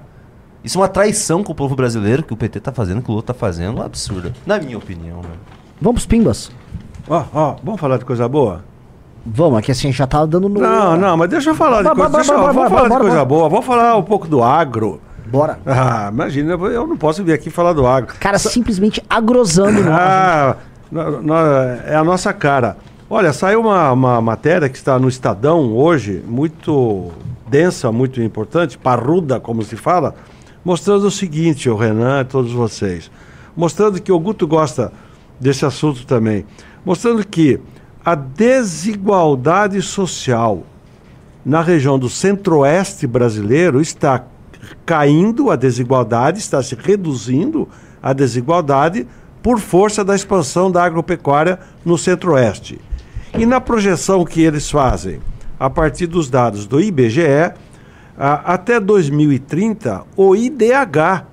S1: Isso é uma traição com o povo brasileiro que o PT tá fazendo, que o Lula tá fazendo, absurda. Na minha opinião, né?
S2: Vamos pros pimbas?
S5: Ó, ó, vamos falar de coisa boa?
S2: Vamos, aqui assim, já tá dando no...
S5: Não, não, mas deixa eu falar de coisa, deixa eu- vamos falar de coisa boa. Vamos falar um pouco do agro.
S2: Bora.
S5: Ah, imagina, eu não posso vir aqui falar do agro.
S2: Cara, simplesmente agrosando no
S5: Ah, no- no- é a nossa cara. Olha, saiu uma, uma matéria que está no Estadão hoje, muito densa, muito importante, parruda, como se fala, mostrando o seguinte, o Renan e todos vocês. Mostrando que o Guto gosta desse assunto também. Mostrando que a desigualdade social na região do centro-oeste brasileiro está caindo a desigualdade, está se reduzindo a desigualdade por força da expansão da agropecuária no centro-oeste. E na projeção que eles fazem, a partir dos dados do IBGE, até 2030, o IDH,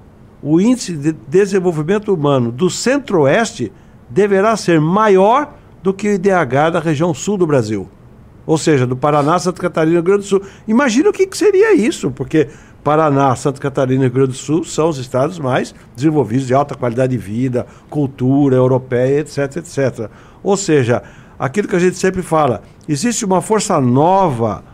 S5: o Índice de Desenvolvimento Humano do Centro-Oeste, deverá ser maior do que o IDH da região sul do Brasil. Ou seja, do Paraná, Santa Catarina e Rio Grande do Sul. Imagina o que, que seria isso, porque Paraná, Santa Catarina e Rio Grande do Sul são os estados mais desenvolvidos de alta qualidade de vida, cultura europeia, etc, etc. Ou seja, aquilo que a gente sempre fala, existe uma força nova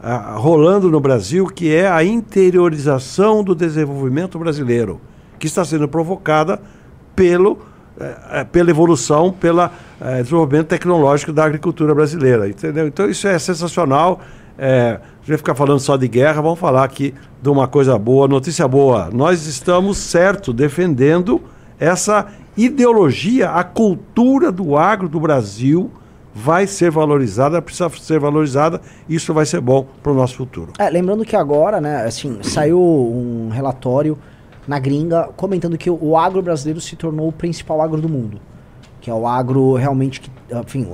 S5: ah, rolando no Brasil que é a interiorização do desenvolvimento brasileiro, que está sendo provocada pelo eh, eh, pela evolução, pelo desenvolvimento tecnológico da agricultura brasileira, entendeu? Então isso é sensacional. É, a gente vai ficar falando só de guerra, vamos falar aqui de uma coisa boa, notícia boa. Nós estamos, certo, defendendo essa ideologia, a cultura do agro do Brasil vai ser valorizada, precisa ser valorizada, isso vai ser bom para o nosso futuro.
S2: É, lembrando que agora, né, assim, saiu um relatório na gringa comentando que o agro brasileiro se tornou o principal agro do mundo. Que é o agro realmente que, enfim,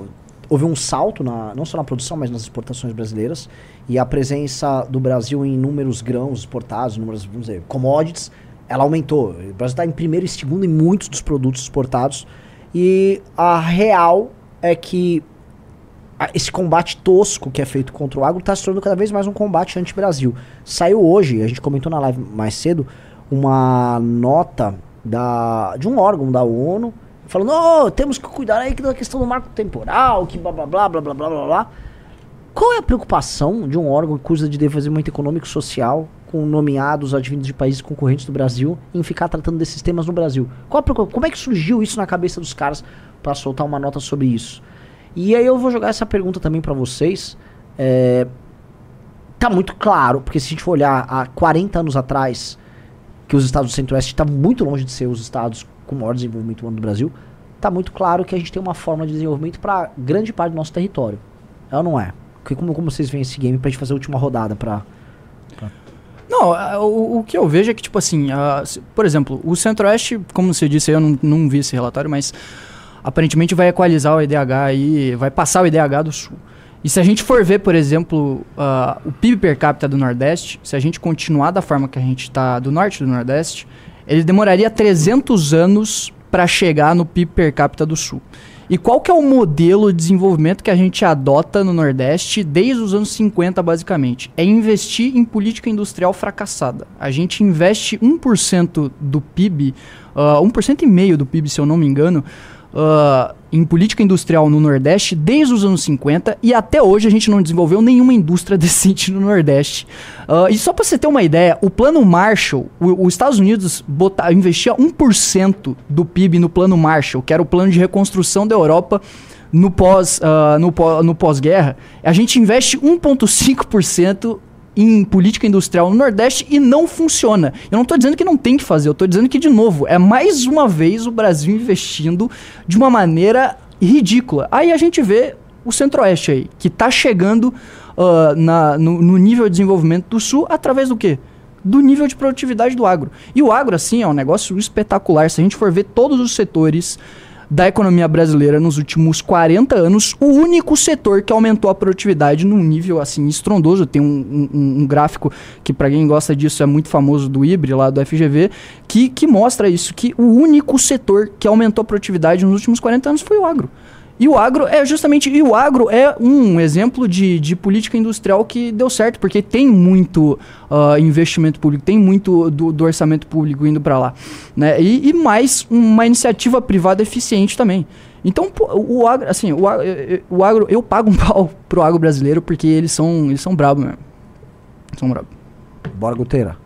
S2: houve um salto, na, não só na produção, mas nas exportações brasileiras. E a presença do Brasil em inúmeros grãos exportados, inúmeros, vamos dizer, commodities, ela aumentou. O Brasil está em primeiro e segundo em muitos dos produtos exportados. E a real é que esse combate tosco que é feito contra o agro está se tornando cada vez mais um combate anti-Brasil. Saiu hoje, a gente comentou na live mais cedo, uma nota da, de um órgão da ONU falando, oh, temos que cuidar aí da questão do marco temporal, que blá blá blá blá blá blá blá. Qual é a preocupação de um órgão que cuida de desenvolvimento econômico e social com nomeados advindos de países concorrentes do Brasil em ficar tratando desses temas no Brasil? Qual a, como é que surgiu isso na cabeça dos caras para soltar uma nota sobre isso? E aí eu vou jogar essa pergunta também para vocês. É, tá muito claro, porque se a gente for olhar há 40 anos atrás, que os estados do Centro-Oeste estavam muito longe de ser os estados com maior desenvolvimento humano do Brasil, tá muito claro que a gente tem uma forma de desenvolvimento para grande parte do nosso território. É ou não é? Que- Como, como vocês veem esse game pra gente fazer a última rodada pra.
S6: Não, a- o, o que eu vejo é que, tipo assim, a- por exemplo, o Centro-Oeste, como você disse, eu não, não vi esse relatório, mas aparentemente vai equalizar o IDH aí, vai passar o IDH do Sul. E se a gente for ver, por exemplo, ah, o PIB per capita do Nordeste, se a gente continuar da forma que a gente está do Norte do Nordeste, ele demoraria 300 anos para chegar no PIB per capita do Sul. E qual que é o modelo de desenvolvimento que a gente adota no Nordeste desde os anos 50, basicamente? É investir em política industrial fracassada. A gente investe 1% do PIB, ah, 1% e meio do PIB, se eu não me engano, ah, em política industrial no Nordeste desde os anos 50 e até hoje a gente não desenvolveu nenhuma indústria decente no Nordeste. Ah, e só para você ter uma ideia, o plano Marshall, os Estados Unidos bota, investia 1% do PIB no plano Marshall, que era o plano de reconstrução da Europa no pós ah, no, pó- no pós-guerra. A gente investe 1,5% em política industrial no Nordeste e não funciona. Eu não estou dizendo que não tem que fazer, eu estou dizendo que, de novo, é mais uma vez o Brasil investindo de uma maneira ridícula. Aí a gente vê o Centro-Oeste aí, que está chegando ah, na- no, no nível de desenvolvimento do Sul através do quê? Do nível de produtividade do agro. E o agro, assim, é um negócio espetacular. Se a gente for ver todos os setores da economia brasileira nos últimos 40 anos, o único setor que aumentou a produtividade num nível assim estrondoso. Tem um, um- um gráfico que para quem gosta disso é muito famoso do IBRE lá do FGV, que, que mostra isso, que o único setor que aumentou a produtividade nos últimos 40 anos foi o agro. E o agro é justamente. E o agro é um exemplo de, de política industrial que deu certo, porque tem muito ah, investimento público, tem muito do, do orçamento público indo para lá. Né? E, e mais uma iniciativa privada eficiente também. Então, pô, o agro, assim, o, o agro, eu pago um pau pro agro brasileiro porque eles são, eles são brabos mesmo. São brabos.
S2: Bora, Goteira.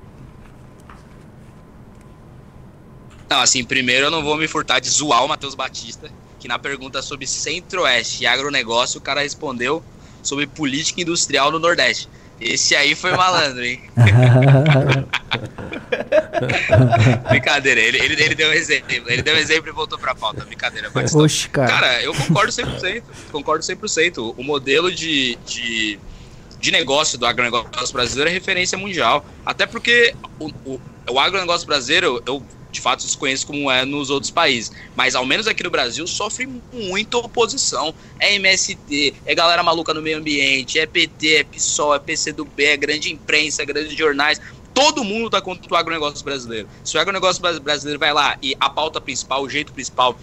S3: Não, assim, primeiro eu não vou me furtar de zoar o Matheus Batista, que na pergunta sobre Centro-Oeste e agronegócio, o cara respondeu sobre política industrial no Nordeste. Esse aí foi malandro, hein? Brincadeira, ele, ele, ele deu um exemplo. Ele deu um exemplo e voltou pra pauta. Brincadeira, Batistão.
S6: Oxe, cara.
S3: Cara, eu concordo 100%. Concordo 100%. O modelo de, de, de negócio do agronegócio brasileiro é referência mundial. Até porque o, o, o agronegócio brasileiro, eu de fato desconheço como é nos outros países. Mas ao menos aqui no Brasil sofre muita oposição. É MST, é galera maluca no meio ambiente, é PT, é PSOL, é PCdoB, é grande imprensa, grandes jornais. Todo mundo tá contra o agronegócio brasileiro. Se o agronegócio bra- brasileiro vai lá e a pauta principal, o jeito principal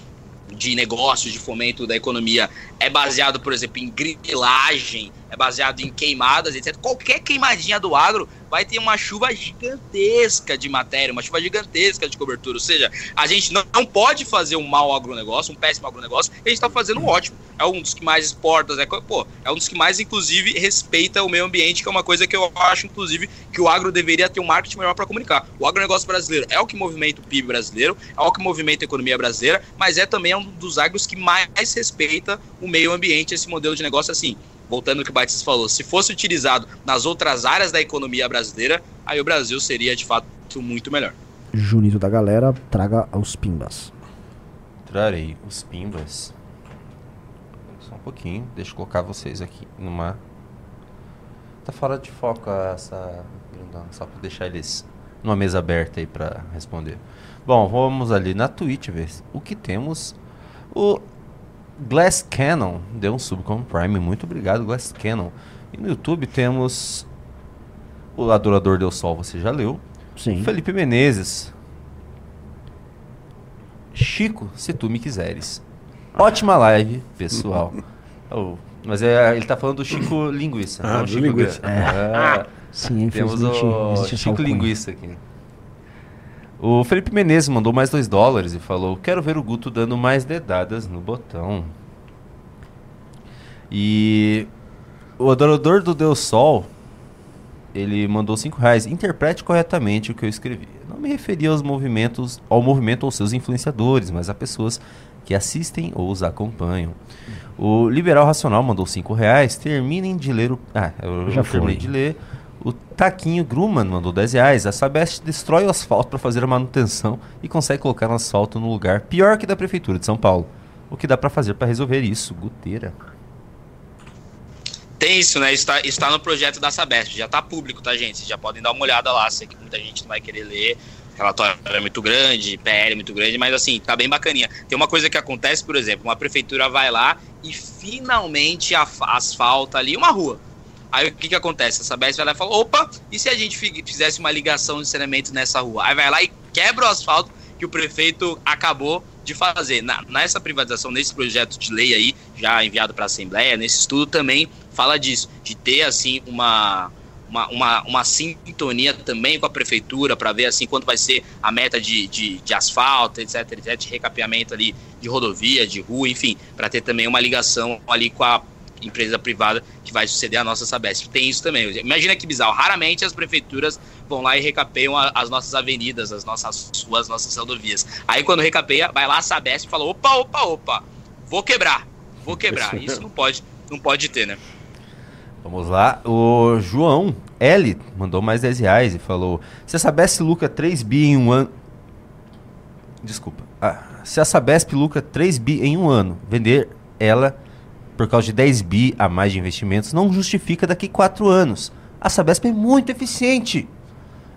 S3: de negócios, de fomento da economia é baseado, por exemplo, em grilagem, é baseado em queimadas, etc. Qualquer queimadinha do agro vai ter uma chuva gigantesca de matéria, uma chuva gigantesca de cobertura. Ou seja, a gente não, não pode fazer um mau agronegócio, um péssimo agronegócio, a gente está fazendo um ótimo. É um dos que mais exporta, é, pô, é um dos que mais, inclusive, respeita o meio ambiente, que é uma coisa que eu acho, inclusive, que o agro deveria ter um marketing melhor para comunicar. O agronegócio brasileiro é o que movimenta o PIB brasileiro, é o que movimenta a economia brasileira, mas é também um dos agros que mais respeita o meio ambiente, esse modelo de negócio assim. Voltando ao que o Batista falou, se fosse utilizado nas outras áreas da economia brasileira, aí o Brasil seria de fato muito melhor.
S2: Junito da galera, traga os pimbas.
S1: Trarei os pimbas. Só um pouquinho, deixa eu colocar vocês aqui numa. Tá fora de foco essa só pra deixar eles numa mesa aberta aí pra responder. Bom, vamos ali na Twitch ver o que temos. O Glass Cannon deu um sub com Prime, muito obrigado, Glass Cannon. E no YouTube temos o Adorador Deu Sol, você já leu.
S2: Sim.
S1: Felipe Menezes Chico, se tu me quiseres. Ótima live, pessoal. Oh, mas é, ele tá falando do Chico Linguiça.
S5: Ah,
S1: não Chico
S5: Linguiça.
S1: Gra- Ah,
S2: Sim,
S1: temos o Chico. Linguiça aqui. O Felipe Menezes mandou mais 2 dólares e falou: Quero ver o Guto dando mais dedadas no botão. E o adorador do Deus Sol, ele mandou 5 reais. Interprete corretamente o que eu escrevi. Eu não me referi aos movimentos, ao movimento ou seus influenciadores, mas a pessoas que assistem ou os acompanham. O Liberal Racional mandou 5 reais. Terminem de ler o. Ah, eu
S2: Já
S1: já terminei de ler. O Taquinho Gruman mandou 10 reais. A Sabest destrói o asfalto para fazer a manutenção e consegue colocar o asfalto no lugar pior que da Prefeitura de São Paulo. O que dá para fazer para resolver isso? Guteira.
S3: Tem isso, né? Isso tá, isso tá no projeto da Sabesp, já tá público, tá, gente? Vocês já podem dar uma olhada lá. Sei que muita gente não vai querer ler. Relatório é muito grande, PL é muito grande, mas assim, tá bem bacaninha. Tem uma coisa que acontece, por exemplo, uma prefeitura vai lá e finalmente asfalta ali uma rua. Aí o que que acontece? A Sabesp vai lá e fala, opa, e se a gente fi- fizesse uma ligação de saneamento nessa rua? Aí vai lá e quebra o asfalto que o prefeito acabou de fazer. Na, nessa privatização, nesse projeto de lei aí, já enviado para a Assembleia, nesse estudo também fala disso, de ter assim uma, uma, uma, uma sintonia também com a prefeitura para ver assim quanto vai ser a meta de, de, de asfalto, etc, etc, de recapeamento ali de rodovia, de rua, enfim, para ter também uma ligação ali com a empresa privada que vai suceder a nossa Sabesp. Tem isso também. Imagina que bizarro. Raramente as prefeituras vão lá e recapeiam a- as nossas avenidas, as nossas ruas, as nossas rodovias. Aí quando recapeia, vai lá a Sabesp e fala: opa, opa, opa, vou quebrar, vou quebrar. Isso não pode, não pode ter, né?
S1: Vamos lá. O João L mandou mais 10 reais e falou: Se a Sabesp lucra 3 bi em um ano. Desculpa. Ah, se a Sabesp lucra 3 bi em um ano, vender ela por causa de 10 bi a mais de investimentos não justifica daqui 4 anos. A Sabesp é muito eficiente.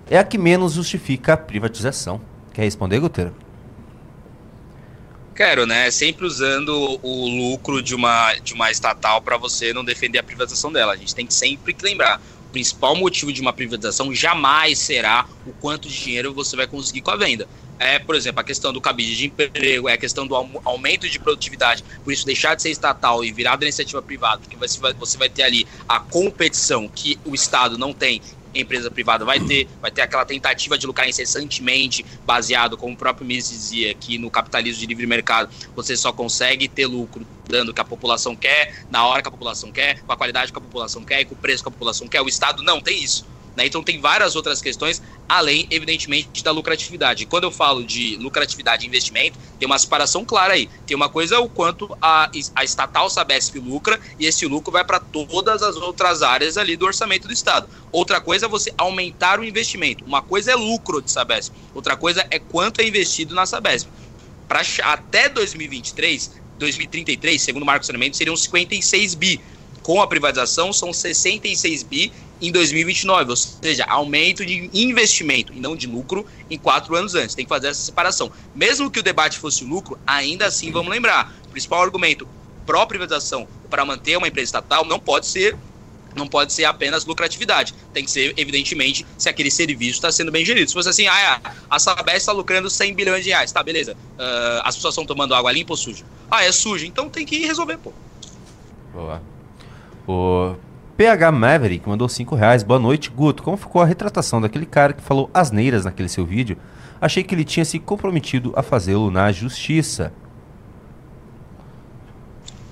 S1: É a que menos justifica a privatização. Quer responder, Guteiro?
S3: Quero, né? Sempre usando o lucro de uma, de uma estatal para você não defender a privatização dela. A gente tem que sempre lembrar. O principal motivo de uma privatização jamais será o quanto de dinheiro você vai conseguir com a venda. É, por exemplo, a questão do cabide de emprego, é a questão do aum- aumento de produtividade. Por isso, deixar de ser estatal e virar da iniciativa privada, porque você vai, você vai ter ali a competição que o Estado não tem empresa privada vai ter, vai ter aquela tentativa de lucrar incessantemente, baseado, como o próprio Mises dizia, que no capitalismo de livre mercado você só consegue ter lucro dando o que a população quer, na hora que a população quer, com a qualidade que a população quer e com o preço que a população quer. O Estado não tem isso. Né? Então tem várias outras questões, além, evidentemente, da lucratividade. Quando eu falo de lucratividade e investimento, tem uma separação clara aí. Tem uma coisa o quanto a, a estatal Sabesp lucra, e esse lucro vai para todas as outras áreas ali do orçamento do Estado. Outra coisa é você aumentar o investimento. Uma coisa é lucro de Sabesp, outra coisa é quanto é investido na Sabesp. Pra, até 2023, 2033, segundo o Marco Saneamento, seriam 56 bi. Com a privatização, são 66 bi em 2029, ou seja, aumento de investimento e não de lucro em quatro anos antes. Tem que fazer essa separação. Mesmo que o debate fosse lucro, ainda assim vamos lembrar: o principal argumento pró-privatização para manter uma empresa estatal não pode ser não pode ser apenas lucratividade. Tem que ser, evidentemente, se aquele serviço está sendo bem gerido. Se fosse assim, ah, é, a Sabesp está lucrando 100 bilhões de reais. Tá, beleza. Uh, as pessoas estão tomando água limpa ou suja? Ah, é suja. Então tem que resolver, pô.
S1: Boa. O PH Maverick mandou 5 reais. Boa noite, Guto. Como ficou a retratação daquele cara que falou asneiras naquele seu vídeo? Achei que ele tinha se comprometido a fazê-lo na justiça.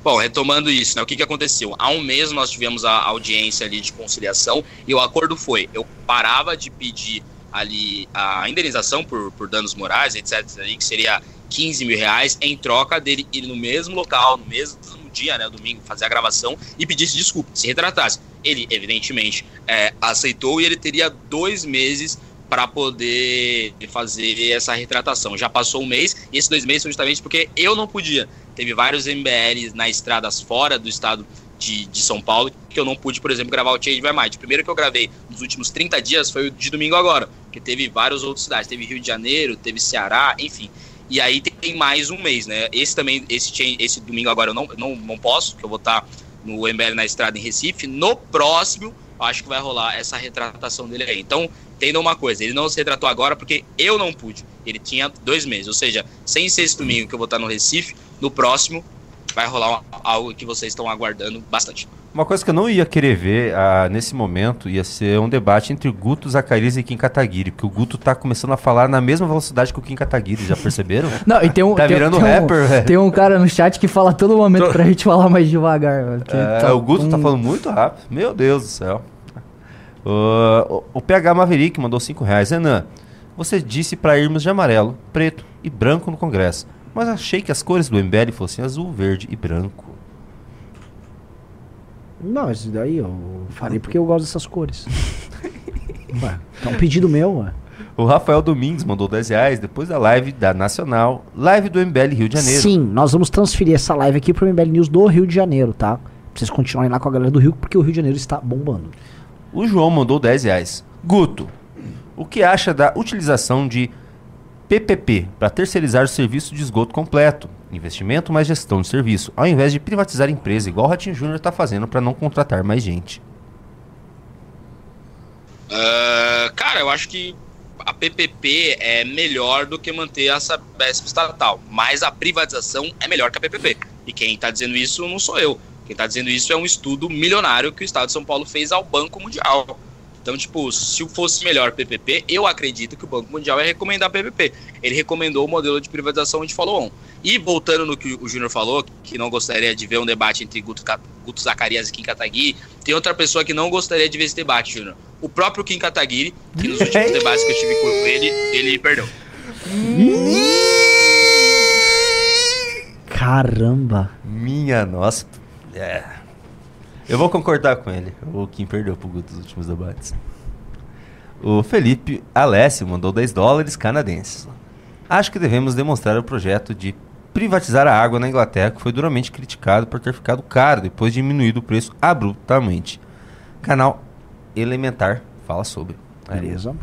S3: Bom, retomando isso, né? O que, que aconteceu? Há um mês nós tivemos a audiência ali de conciliação e o acordo foi: eu parava de pedir ali a indenização por, por danos morais, etc., que seria 15 mil reais, em troca dele ir no mesmo local, no mesmo dia, né, domingo, fazer a gravação e pedisse desculpa, se retratasse. Ele, evidentemente, é, aceitou e ele teria dois meses para poder fazer essa retratação. Já passou um mês e esses dois meses são justamente porque eu não podia. Teve vários MBLs na estradas fora do estado de, de São Paulo que eu não pude, por exemplo, gravar o Change by Might. O primeiro que eu gravei nos últimos 30 dias foi o de domingo agora, que teve várias outras cidades. Teve Rio de Janeiro, teve Ceará, enfim. E aí tem mais um mês, né? Esse também, esse, esse domingo agora eu não, não, não posso, que eu vou estar no MBL na estrada em Recife. No próximo acho que vai rolar essa retratação dele aí. Então, entendam uma coisa, ele não se retratou agora porque eu não pude. Ele tinha dois meses, ou seja, sem ser esse domingo que eu vou estar no Recife, no próximo vai rolar algo que vocês estão aguardando bastante.
S1: Uma coisa que eu não ia querer ver ah, nesse momento ia ser um debate entre Guto, Zacarias e Kim Kataguiri, porque o Guto tá começando a falar na mesma velocidade que o Kim Kataguiri, já perceberam?
S7: Não, e tem um,
S1: Tá
S7: tem,
S1: virando
S7: tem um-
S1: rapper, velho.
S7: Tem um cara no chat que fala todo momento pra gente falar mais devagar. velho,
S1: É,
S7: tá
S1: o Guto tá
S7: um-
S1: falando muito rápido. Meu Deus do céu. O, o- o PH Maverick mandou 5 reais. Renan, você disse pra irmos de amarelo, preto e branco no Congresso. Mas achei que as cores do MBL fossem azul, verde e branco.
S2: Não, isso daí eu falei porque eu gosto dessas cores. Ué, tá um pedido meu, ué.
S1: O Rafael Domingues mandou 10 reais depois da live da Nacional, live do MBL Rio de Janeiro.
S2: Sim, nós vamos transferir essa live aqui pro MBL News do Rio de Janeiro, tá? Pra vocês continuarem lá com a galera do Rio, porque o Rio de Janeiro está bombando.
S1: O João mandou 10 reais. Guto, o que acha da utilização de PPP para terceirizar o serviço de esgoto completo? Investimento mais gestão de serviço, ao invés de privatizar a empresa, igual o Ratinho Júnior está fazendo para não contratar mais gente.
S3: Ah, cara, eu acho que a PPP é melhor do que manter essa BESP estatal, mas a privatização é melhor que a PPP. E quem está dizendo isso não sou eu. Quem está dizendo isso é um estudo milionário que o Estado de São Paulo fez ao Banco Mundial. Então, tipo, se fosse melhor PPP, eu acredito que o Banco Mundial ia recomendar PPP. Ele recomendou o modelo de privatização de follow-on. E voltando no que o Júnior falou, que não gostaria de ver um debate entre Guto, Guto Zacarias e Kim Kataguiri, tem outra pessoa que não gostaria de ver esse debate, Júnior. O próprio Kim Kataguiri, que nos últimos debates que eu tive com ele, ele perdeu.
S2: Caramba.
S1: Minha nossa. É. Eu vou concordar com ele. O Kim perdeu pro Guto nos últimos debates. O Felipe Alessio mandou 10 dólares canadenses. Acho que devemos demonstrar o projeto de privatizar a água na Inglaterra, que foi duramente criticado por ter ficado caro depois de diminuído o preço abruptamente. Canal Elementar fala sobre.
S2: Beleza.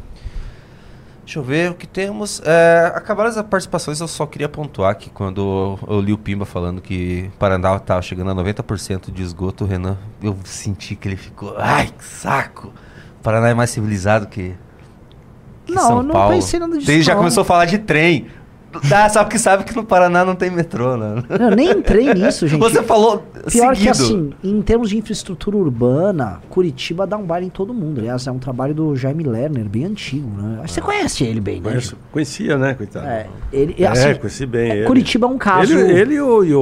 S1: Deixa eu ver o que temos. É, acabaram as participações, eu só queria pontuar que quando eu li o Pimba falando que Paraná estava chegando a 90% de esgoto, o Renan, eu senti que ele ficou. Ai, que saco! O Paraná é mais civilizado que. que
S2: Não,
S1: São
S2: eu não
S1: Paulo.
S2: pensei nada disso,
S1: Ele já começou a falar de trem. Ah, sabe que sabe que no Paraná não tem metrô, né?
S2: Eu nem entrei nisso, gente.
S1: Você falou
S2: Pior
S1: seguido.
S2: que assim, em termos de infraestrutura urbana, Curitiba dá um baile em todo mundo. Aliás, é um trabalho do Jaime Lerner, bem antigo, né? Acho que você conhece ele bem, né?
S5: Conheço- conhecia, né, coitado?
S2: É, ele,
S5: É,
S2: assim,
S5: conheci bem
S2: é,
S5: ele.
S2: Curitiba é um caso.
S5: Ele, ele e, o, e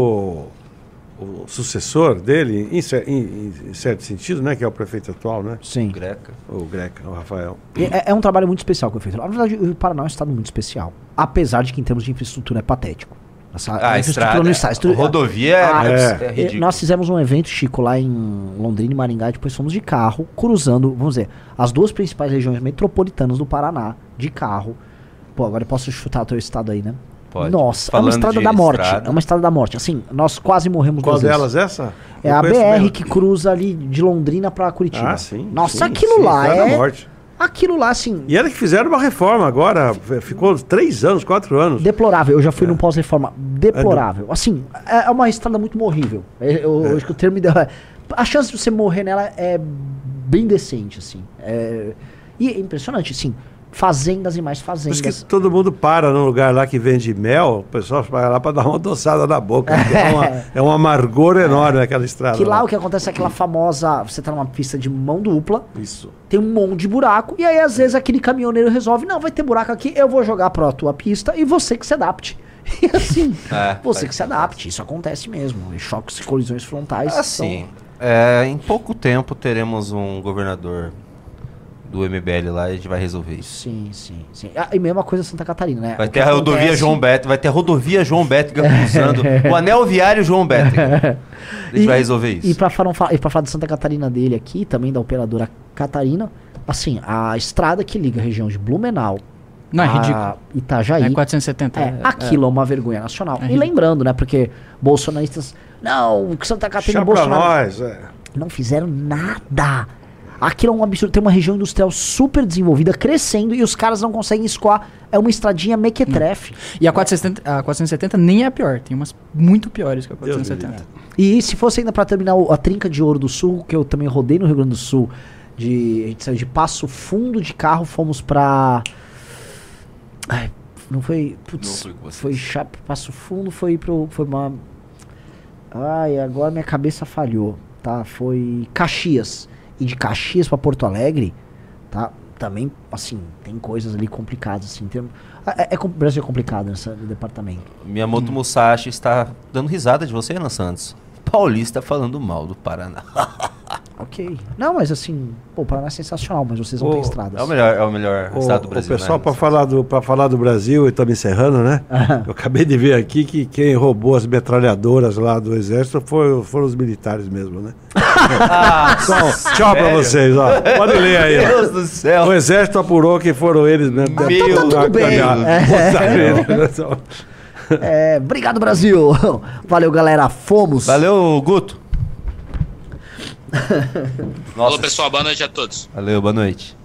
S5: o- o sucessor dele, em, em- em certo sentido, né, que é o prefeito atual, né?
S2: Sim.
S1: Greca.
S5: O Greca, o Rafael.
S2: É, é um trabalho muito especial que foi feito. Na verdade, o Paraná é um estado muito especial. Apesar de que em termos de infraestrutura é patético. Essa,
S1: Ah, a estrada.
S2: não está. a
S1: rodovia é,
S2: Ah,
S1: é,
S5: é.
S1: é ridículo.
S2: Nós fizemos um evento, Chico, lá em Londrina e Maringá, e depois fomos de carro, cruzando, vamos dizer, as duas principais regiões metropolitanas do Paraná, de carro. Pô, agora eu posso chutar o teu estado aí, né?
S1: Pode.
S2: Nossa, é
S1: Falando
S2: uma estrada da morte.
S1: estrada.
S2: É uma estrada da morte. Assim, nós quase morremos
S5: Qual
S2: duas vezes.
S5: delas essa?
S2: É
S5: Eu
S2: a BR
S5: bem.
S2: que cruza ali de Londrina pra Curitiba.
S5: Ah, sim.
S2: Nossa,
S5: sim,
S2: aquilo
S5: sim,
S2: lá
S5: Estrada da
S2: é.
S5: Morte.
S2: Aquilo lá, assim,
S5: E era que fizeram uma reforma agora, ficou três anos, quatro anos.
S2: deplorável. Eu já
S5: É.
S2: fui num pós-reforma. Deplorável. Assim, é uma estrada muito morrível. É, Eu, eu acho que o termo ideal é. A chance de você morrer nela é bem decente, assim. É, e é impressionante, assim. Fazendas e mais
S5: Por
S2: fazendas.
S5: isso que todo mundo para num lugar lá que vende mel, o pessoal vai lá para dar uma adoçada na boca. É, uma, é um amargor enorme aquela estrada.
S2: Que lá o que acontece é aquela famosa. Você tá numa pista de mão dupla,
S5: Isso.
S2: tem um monte de buraco, e aí às vezes aquele caminhoneiro resolve: não, vai ter buraco aqui, eu vou jogar pra tua pista e você que se adapte. E assim,
S1: É,
S2: você
S1: faz
S2: que se adapte. Isso acontece mesmo. E choques e colisões frontais.
S1: Assim, é, em pouco tempo teremos um governador do MBL lá e a gente vai resolver isso.
S2: Sim, sim, sim. Ah, e mesma coisa Santa Catarina, né?
S1: Vai
S2: O
S1: ter a rodovia
S2: acontece-
S1: João Beto, vai ter a rodovia João Bétega cruzando, o anel viário João Bétega. A gente
S2: E-
S1: vai resolver isso.
S2: E pra, falar, e pra falar de Santa Catarina dele aqui, também da operadora Catarina, assim, a estrada que liga a região de Blumenau
S6: Não, é
S2: a
S6: ridículo.
S2: Itajaí.
S6: É 470.
S2: É, aquilo é uma vergonha nacional.
S6: É
S2: e lembrando, né, porque bolsonaristas, não, que Santa Catarina
S5: pra
S2: Bolsonaro
S5: nós. é.
S2: não fizeram nada. Aquilo é um absurdo. Tem uma região industrial super desenvolvida, crescendo, e os caras não conseguem escoar. É uma estradinha mequetrefe.
S6: E a 470, a 470 nem é a pior. Tem umas muito piores que a
S5: Deus me
S6: 470.
S2: E se fosse ainda pra terminar a trinca de ouro do sul, que eu também rodei no Rio Grande do Sul, De, a gente saiu de Passo Fundo de carro, fomos pra. Ai, não foi. Putz,
S1: Não
S2: foi cha- Passo Fundo, foi pro. Foi uma. Ai, agora minha cabeça falhou. Tá? Foi Caxias. E de Caxias pra Porto Alegre, tá? Também, assim, tem coisas ali complicadas, assim. Tem, é, é, com- o Brasil é complicado nesse departamento.
S1: Miyamoto Musashi está dando risada de você, Ana Santos. Paulista falando mal do Paraná.
S2: Ok. Não, mas assim, pô, o Paraná é sensacional, mas vocês não têm estradas.
S1: É o melhor, é o melhor
S5: O,
S1: estado do
S5: o
S1: Brasil.
S5: pessoal,
S1: né?
S5: para falar, do, pra falar do Brasil, e estamos encerrando, né? Eu acabei de ver aqui que quem roubou as metralhadoras lá do exército foi, foram os militares mesmo, né? Então, tchau pra vocês, ó. Pode ler aí, ó.
S1: Deus do céu.
S5: O exército apurou que foram eles mesmo.
S1: Meu
S5: Tá
S2: tudo bem.
S5: cagada.
S2: É, obrigado, Brasil. Valeu, galera. Fomos.
S1: Valeu, Guto.
S3: Falou, pessoal. Boa noite a todos.
S1: Valeu, boa noite.